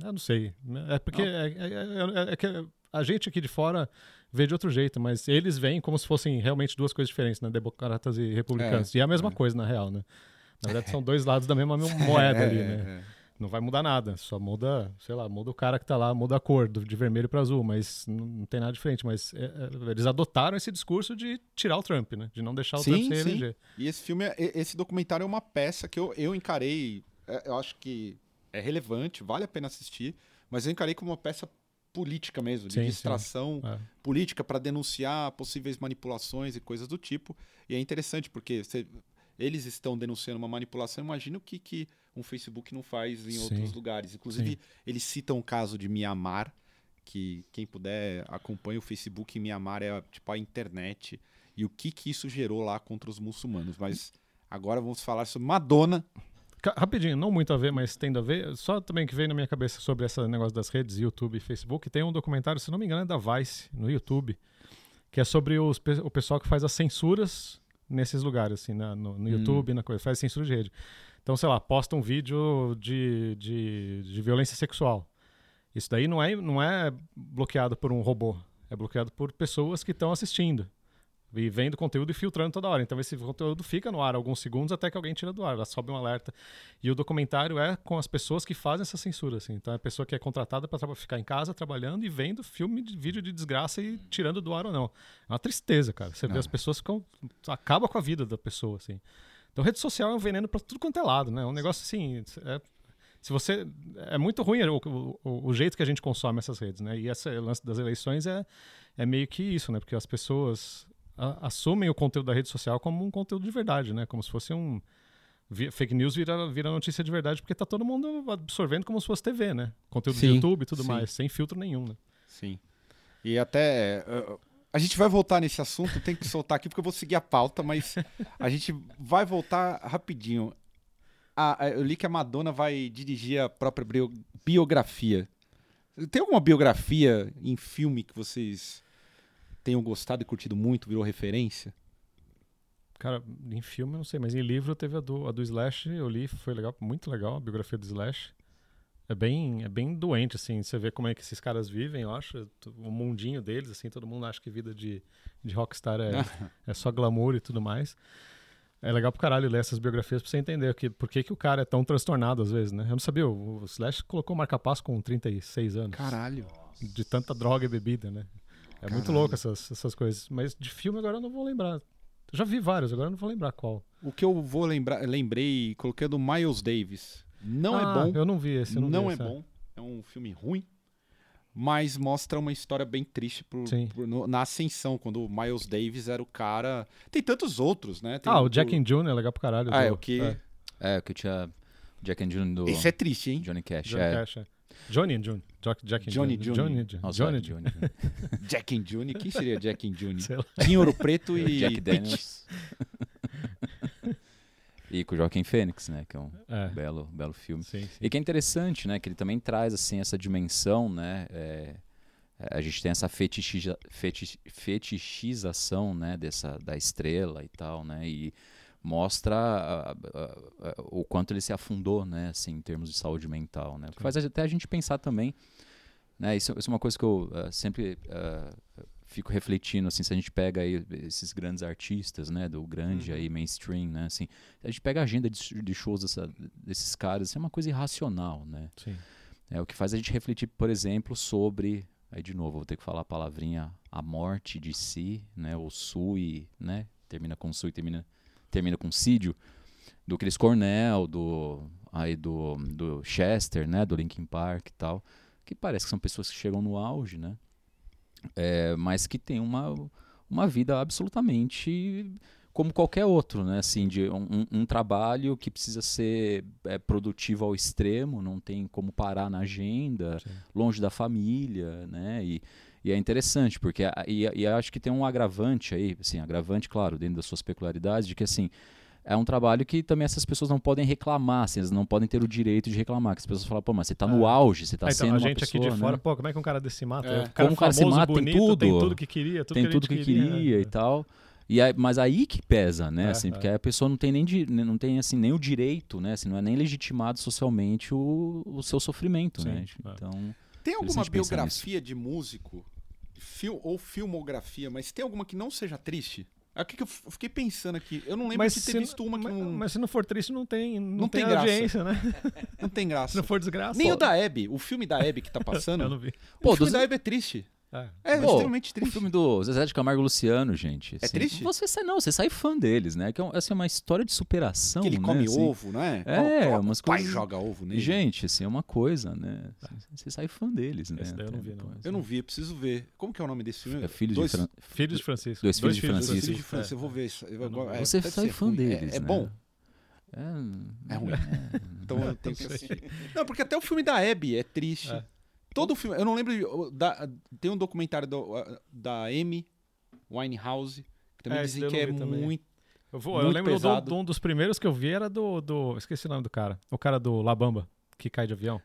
é, eu não sei, né? é porque é, é, é, é, que a gente aqui de fora vê de outro jeito, mas eles veem como se fossem realmente duas coisas diferentes, né? Democratas e republicanos. É, e é a mesma coisa, na real, né? Na verdade, são dois lados da mesma moeda ali, né? Não vai mudar nada, só muda, sei lá, muda o cara que tá lá, muda a cor do, de vermelho para azul, mas não, não, tem nada diferente. Mas é, é, eles adotaram esse discurso de tirar o Trump, né? De não deixar o sim, Trump se reeleger. E esse filme, é, esse documentário é uma peça que eu, eu encarei, é, eu acho que é relevante, vale a pena assistir, mas eu encarei como uma peça política mesmo, de sim, distração. É. política para denunciar possíveis manipulações e coisas do tipo. E é interessante porque você eles estão denunciando uma manipulação, imagina o que, que um Facebook não faz em Sim. outros lugares. Inclusive, Sim. eles citam o caso de Mianmar, que quem puder acompanha o Facebook em Mianmar é tipo a internet e o que, que isso gerou lá contra os muçulmanos. Mas agora vamos falar sobre Madonna. Rapidinho, não muito a ver, mas tendo a ver. Só também que veio na minha cabeça sobre esse negócio das redes, YouTube e Facebook. Tem um documentário, se não me engano, é da Vice, no YouTube, que é sobre os, o pessoal que faz as censuras nesses lugares, assim, na, no, no, YouTube, hum. na coisa, faz censura de rede. Então, sei lá, posta um vídeo de, de, de violência sexual. Isso daí não é, não é bloqueado por um robô, é bloqueado por pessoas que estão assistindo e vendo conteúdo e filtrando toda hora. Então esse conteúdo fica no ar alguns segundos até que alguém tira do ar, ela sobe um alerta. E o documentário é com as pessoas que fazem essa censura, assim. Então é a pessoa que é contratada para ficar em casa trabalhando e vendo filme, de, vídeo de desgraça e tirando do ar ou não. É uma tristeza, cara. Você vê as pessoas ficam acaba com a vida da pessoa, assim. Então rede social é um veneno para tudo quanto é lado, né? É um negócio assim, é, se você é muito ruim o, o, o, jeito que a gente consome essas redes, né? E esse lance das eleições é, é meio que isso, né? Porque as pessoas assumem o conteúdo da rede social como um conteúdo de verdade, né? Como se fosse um fake news vira, vira notícia de verdade porque tá todo mundo absorvendo como se fosse TV, né? Conteúdo sim, do YouTube e tudo sim. mais, sem filtro nenhum, né? Sim. E até uh, a gente vai voltar nesse assunto, tem que soltar aqui porque eu vou seguir a pauta, mas a gente vai voltar rapidinho. Ah, eu li que a Madonna vai dirigir a própria biografia. Tem alguma biografia em filme que vocês tenham gostado e curtido muito, virou referência? Cara, em filme eu não sei, mas em livro teve a do, a do Slash, eu li, foi legal, muito legal a biografia do Slash. É bem, é bem doente, assim, você vê como é que esses caras vivem, eu acho, o mundinho deles, assim, todo mundo acha que vida de, de rockstar é, é só glamour e tudo mais. É legal pro caralho ler essas biografias pra você entender que, por que, que o cara é tão transtornado às vezes, né? Eu não sabia, o, Slash colocou marca-passo com 36 anos. Caralho. De tanta droga e bebida, né? É Caralho. muito louco essas, essas coisas. Mas de filme agora eu não vou lembrar. Eu já vi vários, agora eu não vou lembrar qual. O que eu vou lembrar, lembrei, coloquei do Miles Davis. Não é ah, é bom. Eu não vi esse, não, não vi é esse, bom. É um filme ruim mas mostra uma história bem triste pro, pro, no, na ascensão, quando o Miles Davis era o cara. Tem tantos outros, né? Tem ah, o Jack and June é legal pro caralho. Ah, do... é o que. É. é, o que tinha. Jack and June do. Esse é triste, hein? Johnny Cash. Johnny é. Cash, é. Johnny and June. Jack, Jack Johnny June. Johnny. Johnny, oh, Johnny, Jack and June. Quem seria Jack and June? Tinha Ouro Preto e. Jack Daniels. E com o Joaquim Fênix, né? Que é um é. belo, belo filme. Sim, sim. E que é interessante, né? Que ele também traz, assim, essa dimensão, né? É, é a gente tem essa fetichiza, fetich, fetichização, né? Dessa, da estrela e tal, né? E mostra a, a, a, o quanto ele se afundou, né? Assim, em termos de saúde mental, né? Faz até a gente pensar também, né? Isso, isso é uma coisa que eu uh, sempre... Uh, fico refletindo assim se a gente pega aí esses grandes artistas né do grande uhum. aí mainstream né assim a gente pega a agenda de, de shows dessa, desses caras é uma coisa irracional né Sim. é o que faz a gente refletir por exemplo sobre aí de novo vou ter que falar a palavrinha a morte de si né o sui né termina com sui termina termina com sídio do Chris Cornell do aí do do Chester né do Linkin Park e tal que parece que são pessoas que chegam no auge né é, mas que tem uma, uma vida absolutamente como qualquer outro, né? Assim, de um, um trabalho que precisa ser é, produtivo ao extremo, não tem como parar na agenda, Sim. longe da família, né? E, e é interessante, porque e, e acho que tem um agravante aí, assim, agravante, claro, dentro das suas peculiaridades, de que assim, é um trabalho que também essas pessoas não podem reclamar, assim, elas não podem ter o direito de reclamar. Que as pessoas falam, pô, mas você está no é. auge, você está ah, então, sendo a gente pessoa, aqui de fora, né? pô, como é que um cara desse mata? É. Como um cara se mata, bonito, tem tudo. Tem tudo que queria, tudo tem que tudo que queria, queria, e tal. E aí, mas aí que pesa, né? É, assim, porque é. a pessoa não tem nem não tem assim nem o direito, né? Assim, não é nem legitimado socialmente o, o seu sofrimento, Sim, né? É. Então tem alguma biografia de músico, fil, ou filmografia, mas tem alguma que não seja triste? É o que, eu fiquei pensando aqui. Eu não lembro mas de ter visto uma que mas, não. Mas se não for triste, não tem, não, não tem, tem audiência, né? Não tem graça. Se não for desgraça. Nem o da Hebe, o filme da Hebe que tá passando. eu não vi. Pô, o filme dos... da Hebe é triste. É, é Pô, extremamente triste. O filme do Zezé de Camargo e Luciano, gente. É assim, é triste? Você sai, não, você sai fã deles, né? Que é assim, uma história de superação. Que ele né? come assim, ovo, não é? É, Qual, umas o pai coisas. joga ovo nele. Gente, assim, é uma coisa, né? Você sai fã deles, né? Esse daí eu não vi, não. Eu não vi, eu preciso ver. Como que é o nome desse filme? É Filhos, Dois... de, Fran... Filhos de Francisco. Dois, Filhos, de Francisco. Dois Filhos de Francisco. Eu vou ver isso. Eu, é, você sai fã deles. É, é né? bom. É, é ruim. então eu tenho que assistir. Não, porque até o filme da Abby é triste. É. Todo filme. Eu não lembro. Da, tem um documentário do, da Amy Winehouse, que também é, dizem que é muito. Eu, vou, eu lembro do, do, um dos primeiros que eu vi era do, do. Esqueci o nome do cara. O cara do La Bamba, que cai de avião.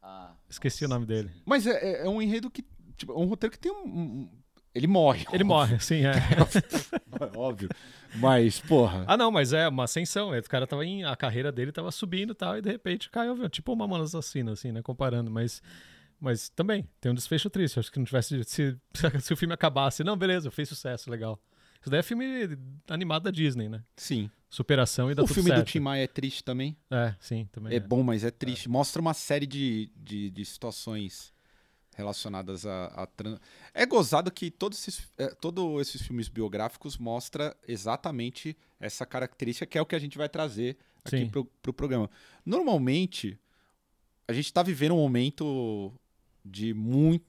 Ah, esqueci nossa. o nome dele. Mas é, é, é, um enredo que. Tipo, é um roteiro que tem um. um ele morre. Ele óbvio. morre, sim, é. é óbvio. Mas, porra. Ah, não, mas é uma ascensão. O cara tava em. A carreira dele tava subindo e tal, e de repente caiu o avião. Tipo uma assassina, assim, né? Comparando. Mas mas também, tem um desfecho triste. Acho que não tivesse. Se, se o filme acabasse, não, beleza, fez sucesso, legal. Isso daí é filme animado da Disney, né? Sim. Superação e dá O filme certo. do Tim Maia é triste também. É, sim, também. É, é. bom, mas é triste. É. Mostra uma série de, de, de situações relacionadas a, a trans... É gozado que todos esses, é, todos esses filmes biográficos mostra exatamente essa característica que é o que a gente vai trazer aqui pro, pro programa. Normalmente, a gente está vivendo um momento de muito,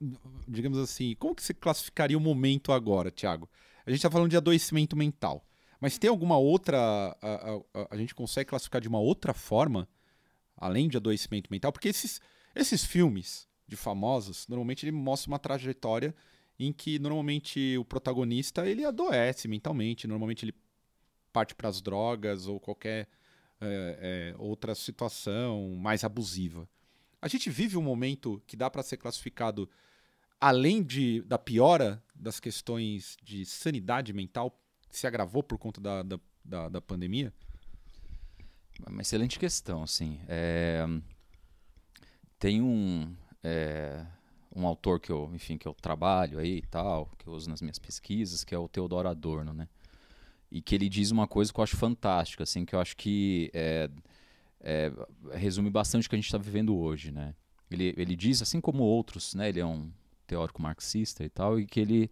digamos assim, como que você classificaria o momento agora, Thiago? A gente está falando de adoecimento mental, mas tem alguma outra, a, a, a, gente consegue classificar de uma outra forma, além de adoecimento mental? Porque esses, esses filmes de famosos, normalmente ele mostra uma trajetória em que normalmente o protagonista ele adoece mentalmente, normalmente ele parte para as drogas ou qualquer é, é, outra situação mais abusiva. A gente vive um momento que dá para ser classificado além de, da piora das questões de sanidade mental, se agravou por conta da, da, da, da pandemia? Uma excelente questão, assim. É... Tem um, é... um autor que eu, enfim, que eu trabalho aí e tal, que eu uso nas minhas pesquisas, que é o Teodoro Adorno, né? E que ele diz uma coisa que eu acho fantástica, assim, que eu acho que é, é, resume bastante o que a gente está vivendo hoje, né? Ele, ele diz, assim como outros, né? Ele é um teórico marxista e tal, e que ele,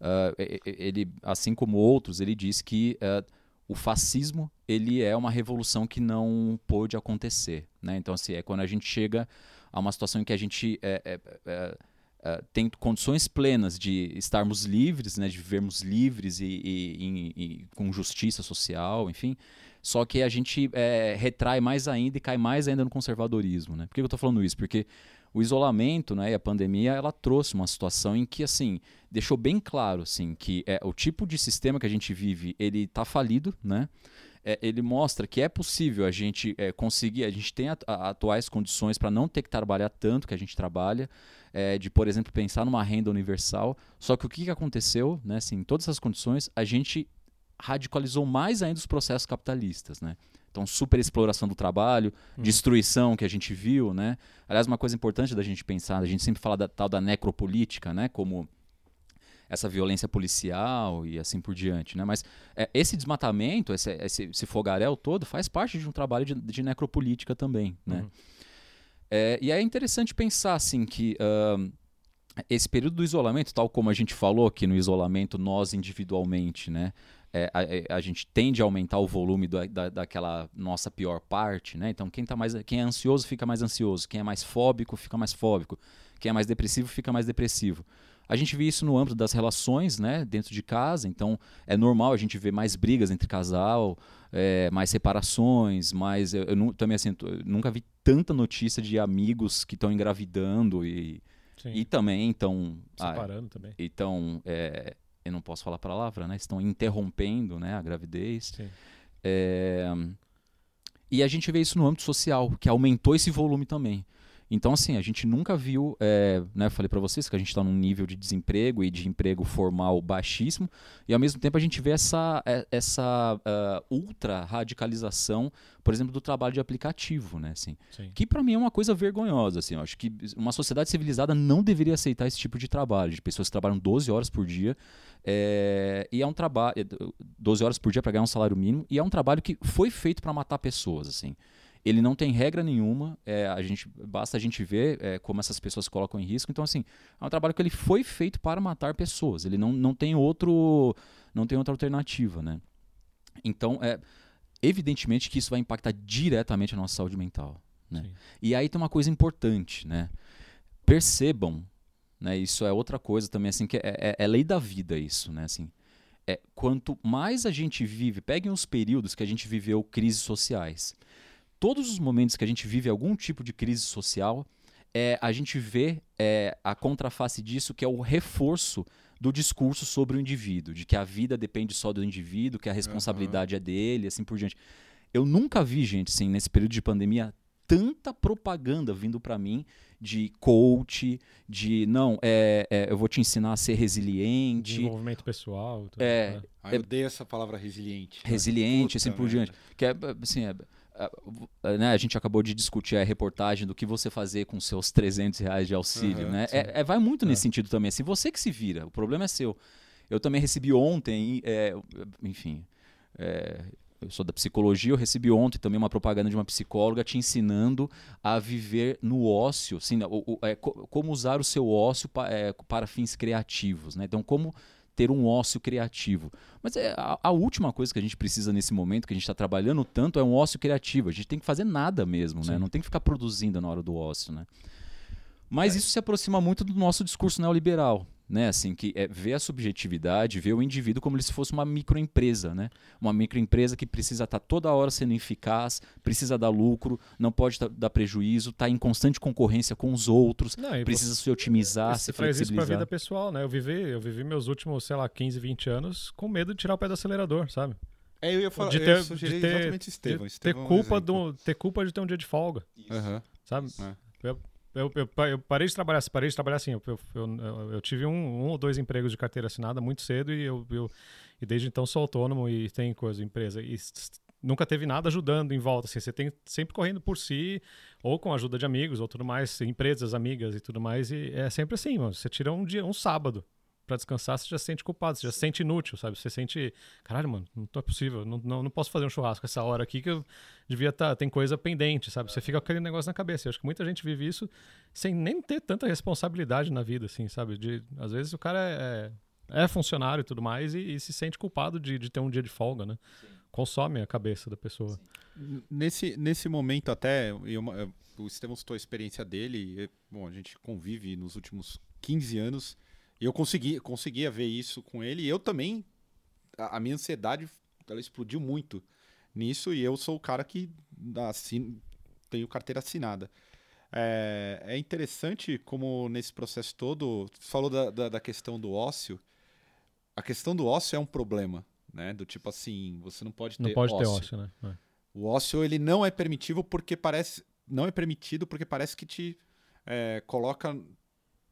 uh, ele assim como outros, ele diz que uh, o fascismo ele é uma revolução que não pôde acontecer. Né? Então, assim, é quando a gente chega a uma situação em que a gente é, é, é, é tem condições plenas de estarmos livres, né, de vivermos livres e, e, e, e com justiça social, enfim, só que a gente é, retrai mais ainda e cai mais ainda no conservadorismo. Né? Por que eu estou falando isso? Porque o isolamento né, e a pandemia ela trouxe uma situação em que assim deixou bem claro assim que é, o tipo de sistema que a gente vive ele está falido né é, ele mostra que é possível a gente é, conseguir a gente tem atuais condições para não ter que trabalhar tanto que a gente trabalha é, de por exemplo pensar numa renda universal só que o que, que aconteceu né assim em todas essas condições a gente radicalizou mais ainda os processos capitalistas né então, superexploração do trabalho, uhum. destruição que a gente viu, né? Aliás, uma coisa importante da gente pensar, a gente sempre fala da tal da necropolítica, né? Como essa violência policial e assim por diante, né? Mas é, esse desmatamento, esse, esse, esse, fogaréu todo, faz parte de um trabalho de, de necropolítica também, né? Uhum. É, e é interessante pensar, assim, que... Uh, esse período do isolamento, tal como a gente falou aqui no isolamento, nós individualmente, né? É, a, é, a, gente tende a aumentar o volume da, da, daquela nossa pior parte, né? Então quem tá mais, quem é ansioso fica mais ansioso, quem é mais fóbico fica mais fóbico, quem é mais depressivo fica mais depressivo. A gente vê isso no âmbito das relações, né, dentro de casa. Então é normal a gente ver mais brigas entre casal, é, mais separações, mais eu, eu também assim eu nunca vi tanta notícia de amigos que estão engravidando e Sim. e também então separando ah, também. Então é, eu não posso falar a palavra, né? Estão interrompendo né, a gravidez. É, e a gente vê isso no âmbito social, que aumentou esse volume também. Então, assim, a gente nunca viu, é, né, eu falei para vocês que a gente está num nível de desemprego e de emprego formal baixíssimo, e ao mesmo tempo a gente vê essa, é, essa uh, ultra radicalização, por exemplo, do trabalho de aplicativo, né, assim, que para mim é uma coisa vergonhosa, assim, eu acho que uma sociedade civilizada não deveria aceitar esse tipo de trabalho, de pessoas que trabalham 12 horas por dia, é, e é um trabalho, 12 horas por dia para ganhar um salário mínimo, e é um trabalho que foi feito para matar pessoas, assim. Ele não tem regra nenhuma, é, a gente, basta a gente ver é, como essas pessoas colocam em risco. Então, assim, é um trabalho que ele foi feito para matar pessoas. Ele não, não tem outro. não tem outra alternativa, né? Então, é, evidentemente que isso vai impactar diretamente a nossa saúde mental. Né? E aí tem uma coisa importante, né? Percebam, né? Isso é outra coisa também, assim, que é, é, é lei da vida isso, né? Assim, é, quanto mais a gente vive, peguem os períodos que a gente viveu crises sociais todos os momentos que a gente vive algum tipo de crise social, é, a gente vê é, a contraface disso, que é o reforço do discurso sobre o indivíduo, de que a vida depende só do indivíduo, que a responsabilidade uhum. é dele, assim por diante. Eu nunca vi, gente, assim, nesse período de pandemia, tanta propaganda vindo para mim de coach, de não, é, é, eu vou te ensinar a ser resiliente. Desenvolvimento pessoal. Tudo, é, né? ah, eu odeio essa palavra resiliente. Resiliente, Puta assim por diante. Que é, assim, é, né, a gente acabou de discutir a reportagem do que você fazer com seus 300 reais de auxílio, uhum, né? É, é, vai muito é. nesse sentido também. Assim, você que se vira, o problema é seu. Eu também recebi ontem, é, enfim, é, eu sou da psicologia, eu recebi ontem também uma propaganda de uma psicóloga te ensinando a viver no ócio, assim, o, o, é, como usar o seu ócio pa, é, para fins criativos, né? Então, como ter um ócio criativo. Mas é a, a, última coisa que a gente precisa nesse momento, que a gente está trabalhando tanto, é um ócio criativo. A gente tem que fazer nada mesmo, né? Não tem que ficar produzindo na hora do ócio, né? Mas é. isso se aproxima muito do nosso discurso neoliberal, né? Assim, que é ver a subjetividade, ver o indivíduo como se fosse uma microempresa, né? Uma microempresa que precisa estar tá toda hora sendo eficaz, precisa dar lucro, não pode tá, dar prejuízo, está em constante concorrência com os outros, não, precisa você, se otimizar, você se faz isso para a vida pessoal, né? Eu vivi, eu vivi meus últimos, sei lá, 15, 20 anos com medo de tirar o pé do acelerador, sabe? É, eu ia falar, de ter, de ter, exatamente Estevão. De ter, culpa é um do, ter culpa de ter um dia de folga. Uhum. Sabe? É. Eu, eu, eu, eu, parei de trabalhar, parei de trabalhar assim. Eu, eu, eu tive um, um, ou dois empregos de carteira assinada muito cedo e eu, e desde então sou autônomo e tenho coisa, empresa. E nunca teve nada ajudando em volta. Assim, você tem sempre correndo por si, ou com a ajuda de amigos, ou tudo mais, empresas, amigas e tudo mais. E é sempre assim, mano. Você tira um dia, um sábado para descansar, você já se sente culpado, você já se sente inútil, sabe? Você sente, caralho, mano, não é possível, não, não, não posso fazer um churrasco essa hora aqui que eu devia estar, tá, tem coisa pendente, sabe? Você fica com aquele negócio na cabeça. Eu acho que muita gente vive isso sem nem ter tanta responsabilidade na vida, assim, sabe? De, às vezes o cara é, é funcionário e tudo mais e, e se sente culpado de, de, ter um dia de folga, né? Sim. Consome a cabeça da pessoa. Nesse, nesse momento até, eu, o Estevão citou a experiência dele, e, bom, a gente convive nos últimos 15 anos, eu consegui, conseguia ver isso com ele, e eu também, a, a minha ansiedade, ela explodiu muito nisso, e eu sou o cara que assim, tenho carteira assinada. É, é, interessante como nesse processo todo, falou da, da, da, questão do ócio, a questão do ócio é um problema, né? Do tipo assim, você não pode ter Não pode ócio. ter ócio, né? É. O ócio ele não é permitido porque parece não é permitido porque parece que te é, coloca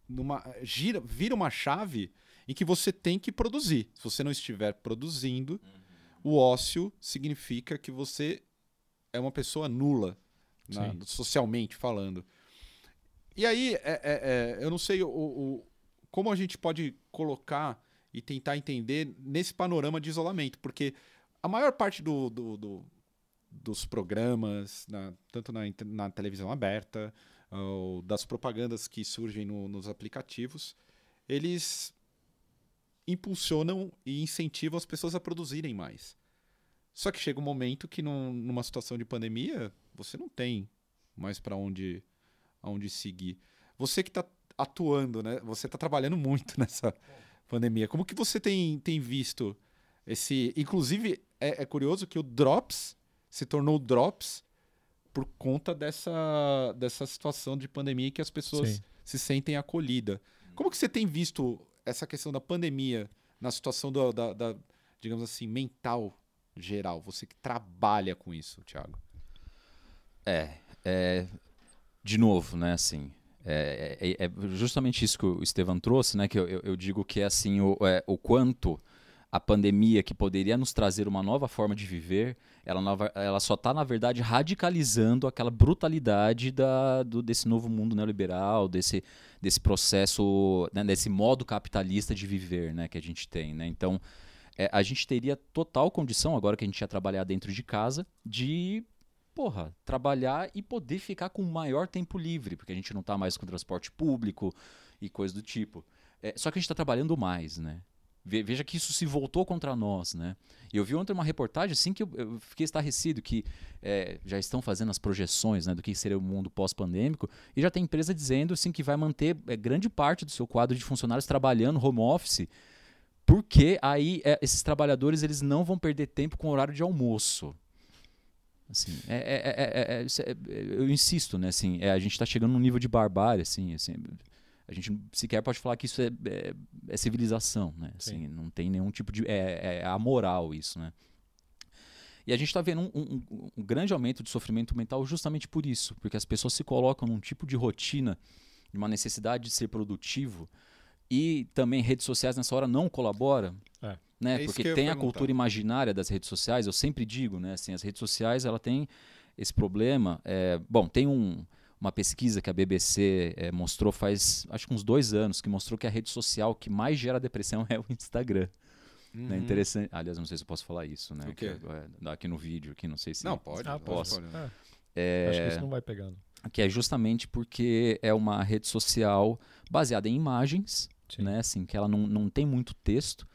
numa gira vira uma chave em que você tem que produzir. Se você não estiver produzindo, uhum. o ócio significa que você é uma pessoa nula, na, socialmente falando. E aí, é, é, é, eu não sei o, o, como a gente pode colocar e tentar entender nesse panorama de isolamento, porque a maior parte do, do, do dos programas, na, tanto na, na, televisão aberta, ou das propagandas que surgem no, nos aplicativos, eles impulsionam e incentivam as pessoas a produzirem mais. Só que chega um momento que, num, numa situação de pandemia, você não tem mais para onde, onde seguir. Você que está atuando, né? Você está trabalhando muito nessa pandemia. Como que você tem, tem visto esse. Inclusive, é, é curioso que o Drops se tornou Drops por conta dessa, dessa situação de pandemia que as pessoas Sim. se sentem acolhidas. Como que você tem visto essa questão da pandemia na situação do, da, da, digamos assim, mental geral? Você que trabalha com isso, Thiago. É, é de novo, né, assim, é, é, é, justamente isso que o Estevam trouxe, né? Que eu, eu digo que é assim o, é, o quanto a pandemia que poderia nos trazer uma nova forma de viver, ela, ela só está, na verdade, radicalizando aquela brutalidade da, do, desse novo mundo neoliberal, desse, desse processo, né, desse modo capitalista de viver né, que a gente tem. Né? Então, é, a gente teria total condição, agora que a gente ia trabalhar dentro de casa, de porra, trabalhar e poder ficar com maior tempo livre, porque a gente não está mais com transporte público e coisa do tipo. É, só que a gente está trabalhando mais, né? Veja que isso se voltou contra nós, né? Eu vi ontem uma reportagem assim que eu, fiquei estarrecido que é, já estão fazendo as projeções né, do que seria o mundo pós-pandêmico e já tem empresa dizendo assim que vai manter é, grande parte do seu quadro de funcionários trabalhando home office porque aí é, esses trabalhadores eles não vão perder tempo com o horário de almoço. Assim, é, é, é, eu insisto, né? Assim, a gente está chegando num nível de barbárie, assim, assim, a gente sequer pode falar que isso é, civilização, né? Assim, não tem nenhum tipo de é, é amoral isso, né? E a gente está vendo um, um, um, grande aumento de sofrimento mental justamente por isso, porque as pessoas se colocam num tipo de rotina, de uma necessidade de ser produtivo, e também redes sociais nessa hora não colabora. É né? É Porque tem a cultura imaginária das redes sociais. Eu sempre digo, né? Assim, as redes sociais ela tem esse problema. É, bom, tem um, uma pesquisa que a BBC é, mostrou faz acho que uns dois anos que mostrou que a rede social que mais gera depressão é o Instagram. Né? Uhum. Né? Interessante. Aliás, não sei se eu posso falar isso, né? O quê? Que, é, aqui no vídeo, aqui não sei se. Não pode. Ah, posso. Pode, pode. É, acho que isso não vai pegando. Que é justamente porque é uma rede social baseada em imagens, Sim. né? Assim, que ela não, não tem muito texto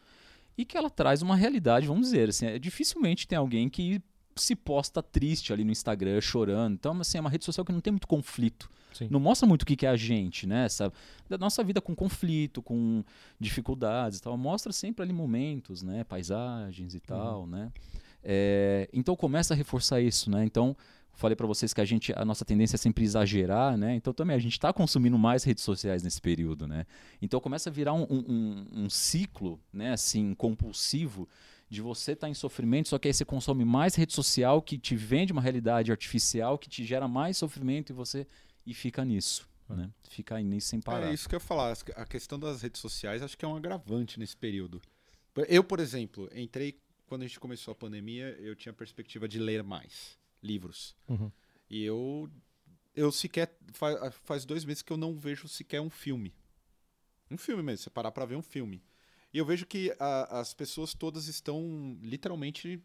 e que ela traz uma realidade, vamos dizer, assim, é, dificilmente tem alguém que se posta triste ali no Instagram, chorando. Então, assim, é uma rede social que não tem muito conflito. Sim. Não mostra muito o que é a gente, né? Essa, da nossa vida com conflito, com dificuldades e tal. Mostra sempre ali momentos, né? Paisagens e tal, uhum. né? É, então começa a reforçar isso, né? Então, falei para vocês que a gente a nossa tendência é sempre exagerar, né? Então também a gente está consumindo mais redes sociais nesse período, né? Então começa a virar um, um, um ciclo, né? Assim compulsivo de você estar tá em sofrimento, só que aí você consome mais rede social que te vende uma realidade artificial que te gera mais sofrimento e você e fica nisso. é. né? Fica aí nisso sem parar. É isso que eu ia falar. A questão das redes sociais acho que é um agravante nesse período. Eu, por exemplo, entrei quando a gente começou a pandemia, eu tinha a perspectiva de ler mais livros. Uhum. E eu eu sequer faz, faz dois meses que eu não vejo sequer um filme. Um filme mesmo, você parar para ver um filme. E eu vejo que a, as pessoas todas estão literalmente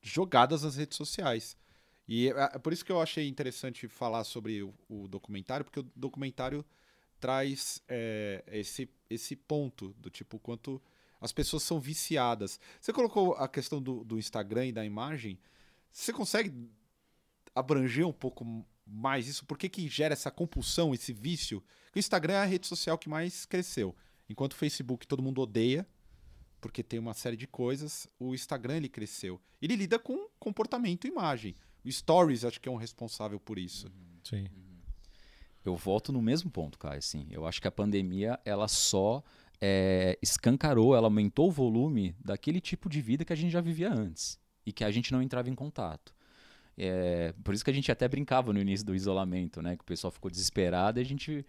jogadas nas redes sociais. E é, é por isso que eu achei interessante falar sobre o, o documentário, porque o documentário traz é, esse, esse ponto do tipo quanto as pessoas são viciadas. Você colocou a questão do, do Instagram e da imagem. Você consegue abranger um pouco mais isso? Por que, que gera essa compulsão, esse vício? O Instagram é a rede social que mais cresceu. Enquanto o Facebook todo mundo odeia, porque tem uma série de coisas, o Instagram ele cresceu. Ele lida com comportamento e imagem. O Stories acho que é um responsável por isso. Uhum. Sim. Eu volto no mesmo ponto, Caio. Assim, eu acho que a pandemia ela só é, escancarou, ela aumentou o volume daquele tipo de vida que a gente já vivia antes e que a gente não entrava em contato. É, por isso que a gente até brincava no início do isolamento, né? Que o pessoal ficou desesperado e a gente.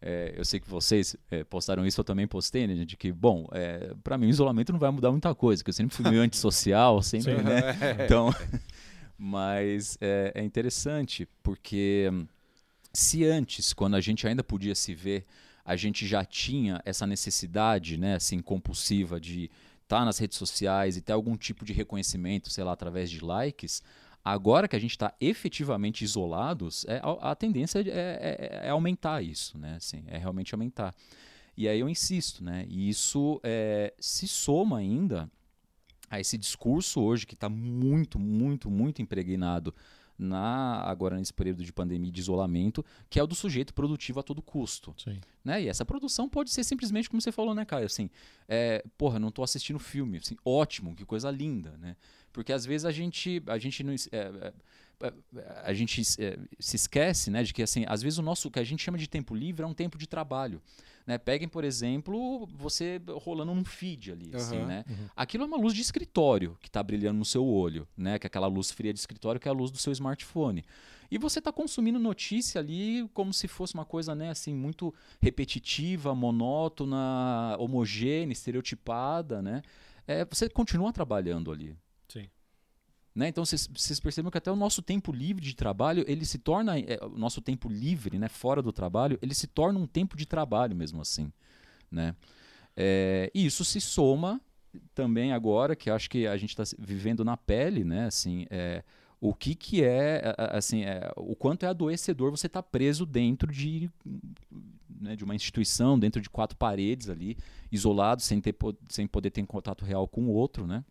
É, eu sei que vocês é, postaram isso, eu também postei, né? De que, bom, é, para mim o isolamento não vai mudar muita coisa, porque eu sempre fui meio antissocial, sempre, Sim. né? Então. Mas é, é interessante, porque se antes, quando a gente ainda podia se ver, a gente já tinha essa necessidade, né, assim, compulsiva de estar tá nas redes sociais e ter algum tipo de reconhecimento, sei lá, através de likes, Agora que a gente está efetivamente isolados, é, a, a tendência é, é, é, aumentar isso, né? Assim, é realmente aumentar. E aí eu insisto, né? E isso é, se soma ainda a esse discurso hoje que está muito, muito, muito impregnado na agora nesse período de pandemia de isolamento, que é o do sujeito produtivo a todo custo. Sim. Né? E essa produção pode ser simplesmente como você falou, né, Caio? Assim, é, porra, não estou assistindo filme. Assim, ótimo, que coisa linda, né? Porque às vezes a gente, a gente não. É, é, é a gente é, se esquece né, de que assim, às vezes o nosso o que a gente chama de tempo livre é um tempo de trabalho. Né? Peguem, por exemplo, você rolando um feed ali. Uhum, assim, né? Uhum. Aquilo é uma luz de escritório que está brilhando no seu olho, né? que é aquela luz fria de escritório que é a luz do seu smartphone. E você está consumindo notícia ali como se fosse uma coisa né, assim, muito repetitiva, monótona, homogênea, estereotipada. Né? É, você continua trabalhando ali. Né? Então vocês percebem que até o nosso tempo livre de trabalho, ele se torna, é, o nosso tempo livre, né, fora do trabalho, ele se torna um tempo de trabalho mesmo assim. Né? É, e isso se soma também agora, que acho que a gente está vivendo na pele, né? Assim, é, o que, que é, assim, é, o quanto é adoecedor você estar tá preso dentro de, né, de uma instituição, dentro de quatro paredes ali, isolado, sem, ter, sem poder ter contato real com o outro, né?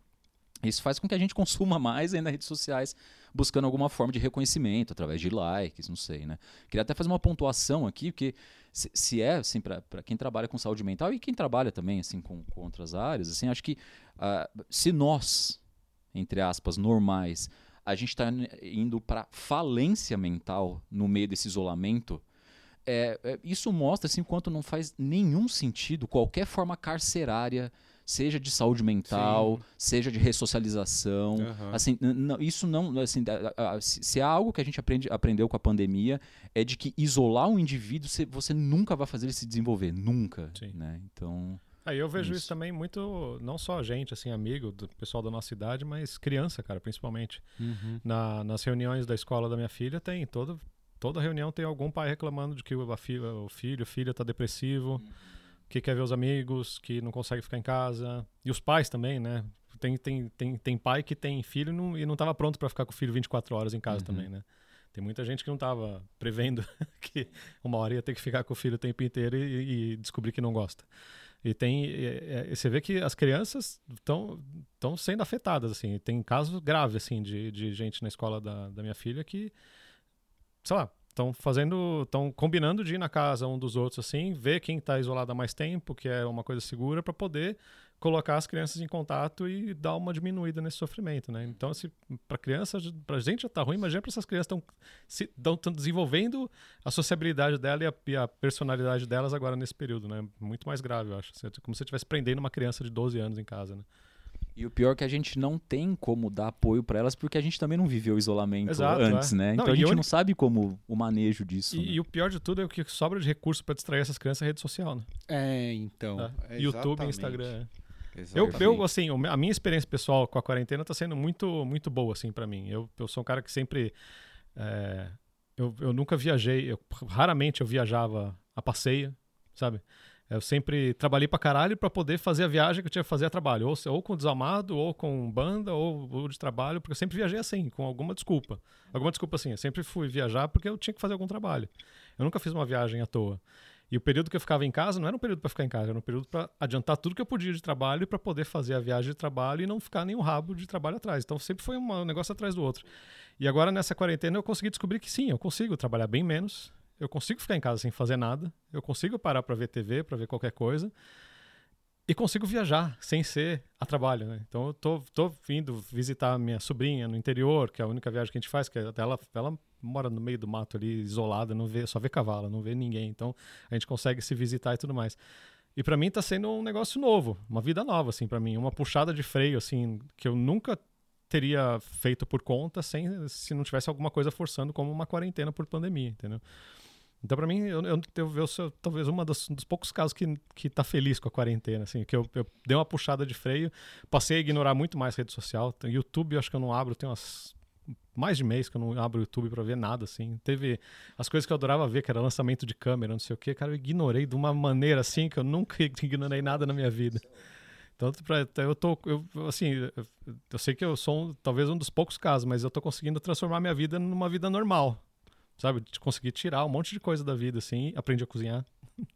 Isso faz com que a gente consuma mais nas redes sociais, buscando alguma forma de reconhecimento, através de likes, não sei, né? Queria até fazer uma pontuação aqui, porque se, se é, assim, para quem trabalha com saúde mental e quem trabalha também, assim, com, com outras áreas, assim, acho que uh, se nós, entre aspas, normais, a gente está indo para falência mental no meio desse isolamento, é, é, isso mostra, assim, quanto não faz nenhum sentido qualquer forma carcerária seja de saúde mental, Sim. seja de ressocialização. Uhum. Assim, isso não, assim, se há algo que a gente aprende, aprendeu com a pandemia é de que isolar um indivíduo você, nunca vai fazer ele se desenvolver, nunca, Sim. né? Então, Aí eu vejo isso. isso. também muito, não só a gente, assim, amigo do pessoal da nossa idade, mas criança, cara, principalmente. Uhum. Na, nas reuniões da escola da minha filha tem todo, toda reunião tem algum pai reclamando de que o, filha, o filho, filha está depressivo. Uhum que quer ver os amigos, que não consegue ficar em casa. E os pais também, né? Tem, tem, tem, tem pai que tem filho não, e não estava pronto para ficar com o filho 24 horas em casa uhum. também, né? Tem muita gente que não estava prevendo que uma hora ia ter que ficar com o filho o tempo inteiro e, e descobrir que não gosta. E tem, e, e você vê que as crianças estão sendo afetadas, assim. Tem casos graves, assim, de, de gente na escola da, da minha filha que, sei lá, estão fazendo, estão combinando de ir na casa um dos outros assim, ver quem está isolado há mais tempo, que é uma coisa segura, para poder colocar as crianças em contato e dar uma diminuída nesse sofrimento, né? Então, se para criança, para gente já está ruim, imagina para essas crianças estão estão desenvolvendo a sociabilidade dela e a, e a, personalidade delas agora nesse período, né? Muito mais grave, eu acho. Como se você estivesse prendendo uma criança de 12 anos em casa, né? E o pior é que a gente não tem como dar apoio para elas porque a gente também não viveu o isolamento Exato, antes, é. né? Não, Então a e gente onde- não sabe como o manejo disso. E, né? e o pior de tudo é o que sobra de recurso pra distrair essas crianças é rede social, né? É, então. É. é YouTube, exatamente. Instagram. é. Eu, Exatamente. eu, assim, o me- a minha experiência pessoal com a quarentena tá sendo muito, muito boa, assim, para mim. Eu, eu sou um cara que sempre. é, eu, eu nunca viajei, eu, raramente eu viajava a passeio, sabe? Eu sempre trabalhei pra caralho pra poder fazer a viagem que eu tinha que fazer a trabalho. Ou, ou com desalmado, ou com banda, ou, ou de trabalho, porque eu sempre viajei assim, com alguma desculpa. Alguma desculpa assim, eu sempre fui viajar porque eu tinha que fazer algum trabalho. Eu nunca fiz uma viagem à toa. E o período que eu ficava em casa não era um período para ficar em casa, era um período para adiantar tudo que eu podia de trabalho para poder fazer a viagem de trabalho e não ficar nem um rabo de trabalho atrás. Então sempre foi um negócio atrás do outro. E agora nessa quarentena eu consegui descobrir que sim, eu consigo trabalhar bem menos, eu consigo ficar em casa sem fazer nada, eu consigo parar para ver TV, para ver qualquer coisa. E consigo viajar sem ser a trabalho, né? Então eu tô, tô vindo visitar minha sobrinha no interior, que é a única viagem que a gente faz, que ela, ela mora no meio do mato ali, isolada, não vê, só vê cavalo, não vê ninguém. Então a gente consegue se visitar e tudo mais. E pra mim tá sendo um negócio novo, uma vida nova assim para mim, uma puxada de freio assim que eu nunca teria feito por conta sem se não tivesse alguma coisa forçando como uma quarentena por pandemia, entendeu? Então, pra mim, eu, eu, eu, eu sou talvez um dos, dos poucos casos que, que tá feliz com a quarentena, assim, que eu, eu dei uma puxada de freio, passei a ignorar muito mais rede social. Então, YouTube, eu acho que eu não abro, tem umas mais de mês que eu não abro o YouTube pra ver nada, assim. Teve as coisas que eu adorava ver, que era lançamento de câmera, não sei o quê, cara, eu ignorei de uma maneira, assim, que eu nunca ignorei nada na minha vida. Então, pra, eu tô, eu, assim, eu, eu sei que eu sou um, talvez um dos poucos casos, mas eu tô conseguindo transformar minha vida numa vida normal, sabe? De conseguir tirar um monte de coisa da vida, assim, aprendi a cozinhar.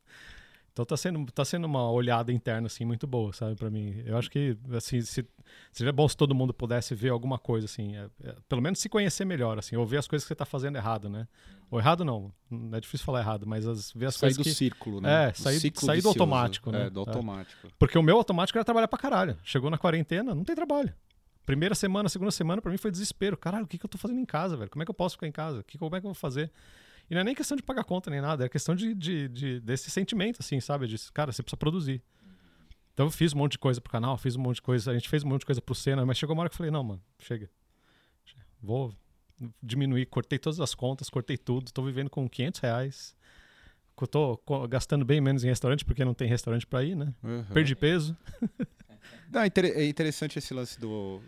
Então tá sendo, tá sendo uma olhada interna, assim, muito boa, sabe, para mim. Eu acho que, assim, se, seria bom se todo mundo pudesse ver alguma coisa, assim, é, é, pelo menos se conhecer melhor, assim, ou ver as coisas que você tá fazendo errado, né? Ou errado não, não é difícil falar errado, mas as, ver as sair coisas do que... círculo, né? É, Do sair- sair do vicioso. automático, né? É, do É. automático. Porque o meu automático era trabalhar pra caralho. Chegou na quarentena, não tem trabalho. Primeira semana, segunda semana, pra mim foi desespero. Caralho, o que, que eu tô fazendo em casa, velho? Como é que eu posso ficar em casa? Que, como é que eu vou fazer? E não é nem questão de pagar conta nem nada, é questão de, de, de- desse sentimento, assim, sabe? De, cara, você precisa produzir. Então eu fiz um monte de coisa pro canal, fiz um monte de coisa, a gente fez um monte de coisa pro Senna, mas chegou uma hora que eu falei, não, mano, chega. Vou diminuir, cortei todas as contas, cortei tudo, tô vivendo com 500 reais. Tô gastando bem menos em restaurante, porque não tem restaurante pra ir, né? Uhum. Perdi peso. Não, é é interessante esse lance do.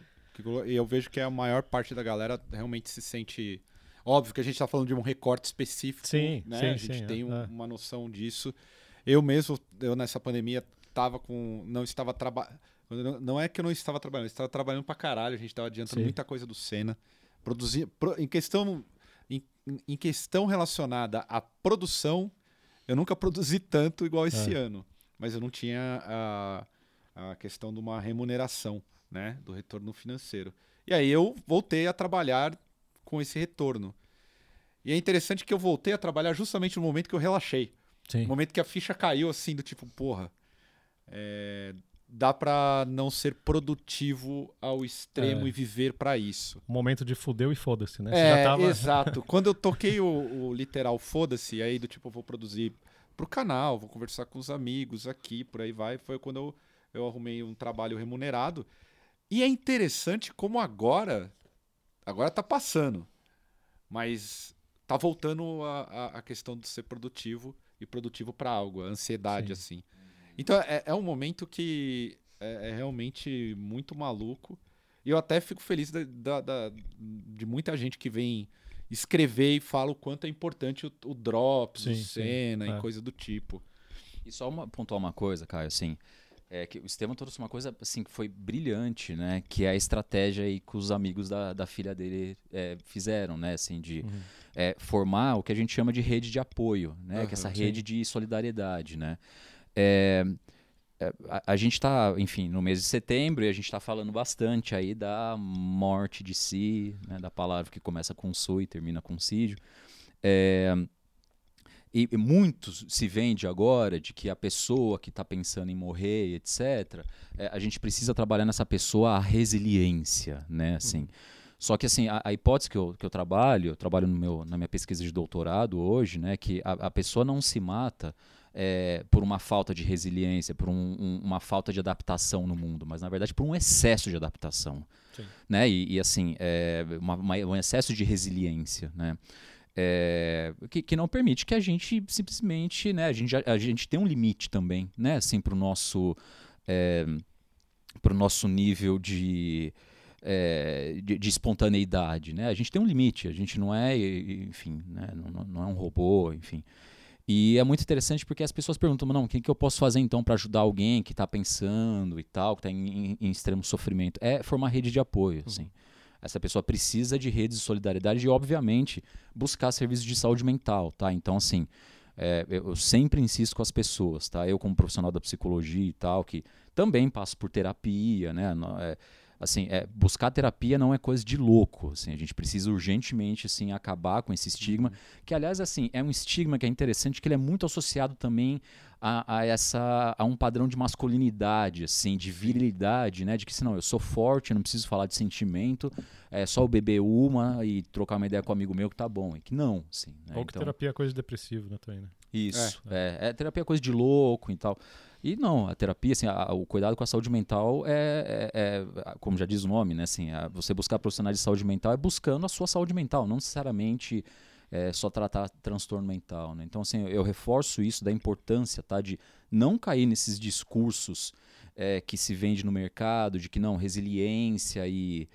E eu vejo que a maior parte da galera realmente se sente. Óbvio que a gente tá falando de um recorte específico. Sim, né? sim, a gente sim, tem é, um- é. uma noção disso. Eu mesmo, eu nessa pandemia, tava com. Não estava trabalhando. Não é que eu não estava trabalhando, eu estava trabalhando pra caralho. A gente estava adiantando Sim. muita coisa do Senna. Produzir, pro- em questão. Em, em questão relacionada à produção, eu nunca produzi tanto igual esse É. ano. Mas eu não tinha a, a questão de uma remuneração, né? Do retorno financeiro. E aí eu voltei a trabalhar com esse retorno. E é interessante que eu voltei a trabalhar justamente no momento que eu relaxei. Sim. No momento que a ficha caiu, assim, do tipo, porra, é, dá pra não ser produtivo ao extremo É. e viver pra isso. momento de fudeu e foda-se, né? Você É, já tava... exato. Quando eu toquei o, o literal foda-se, aí do tipo, eu vou produzir pro canal, vou conversar com os amigos aqui, por aí vai, foi quando eu, eu arrumei um trabalho remunerado. E é interessante como agora, agora tá passando, mas tá voltando a, a, a questão de ser produtivo e produtivo para algo, a ansiedade, Sim. assim. Então é, é um momento que é, é realmente muito maluco. E eu até fico feliz da, da- da- de muita gente que vem escrever e fala o quanto é importante o, o Drops, Sim, o sim, Senna é. e coisa do tipo. E só uma, pontuar uma coisa, Caio, assim, é que o Estevam trouxe uma coisa assim que foi brilhante, né? Que é a estratégia aí que os amigos da, da filha dele é, fizeram, né? Assim, de Uhum. é, formar o que a gente chama de rede de apoio, né? que é essa Aham, rede de solidariedade, né? É, é, a, a gente está, enfim, no mês de setembro e a gente está falando bastante aí da morte de si, né? da palavra que começa com su e termina com sídio. E, e muitos se vende agora de que a pessoa que está pensando em morrer, etc., é, a gente precisa trabalhar nessa pessoa a resiliência, né? Assim, Só que assim, a, a hipótese que eu, que eu trabalho, eu trabalho no meu, na minha pesquisa de doutorado hoje, né? Que a, a pessoa não se mata é, por uma falta de resiliência, por um, um, uma falta de adaptação no mundo, mas na verdade por um excesso de adaptação. Né? E, e assim, é, uma, uma, um excesso de resiliência. Né? É, que, que, não permite que a gente simplesmente, né, a gente, a, a gente tem um limite também, né, assim, para o nosso, é, pro nosso nível de, é, de, de, espontaneidade, né, a gente tem um limite, a gente não é, enfim, né, não, não é um robô, enfim, e é muito interessante porque as pessoas perguntam, não, o que, que eu posso fazer então para ajudar alguém que está pensando e tal, que está em, em, em, extremo sofrimento? É formar rede de apoio, uhum. Essa pessoa precisa de redes de solidariedade e, obviamente, buscar serviços de saúde mental, tá? Então, assim, é, eu sempre insisto com as pessoas, tá? Eu como profissional da psicologia e tal, que também passo por terapia, né? É, assim, é, buscar terapia não é coisa de louco, assim, a gente precisa urgentemente, assim, acabar com esse estigma, uhum. que, aliás, assim, é um estigma que é interessante, que ele é muito associado também a, a, essa a um padrão de masculinidade, assim, de virilidade, né? De que se não, eu sou forte, não preciso falar de sentimento, é só o beber uma e trocar uma ideia com um amigo meu que tá bom. E que não, assim. Né? Ou que então, terapia é coisa de depressivo, né, também, né? Isso, é, é, é terapia é coisa de louco e tal. E não, a terapia, assim, a, o cuidado com a saúde mental é, é, é como já diz o nome, né? Assim, a, você buscar profissionais de saúde mental é buscando a sua saúde mental, não necessariamente é, só tratar transtorno mental. Né? Então, assim, eu, eu, reforço isso da importância tá, de não cair nesses discursos é, que se vende no mercado, de que não, resiliência e.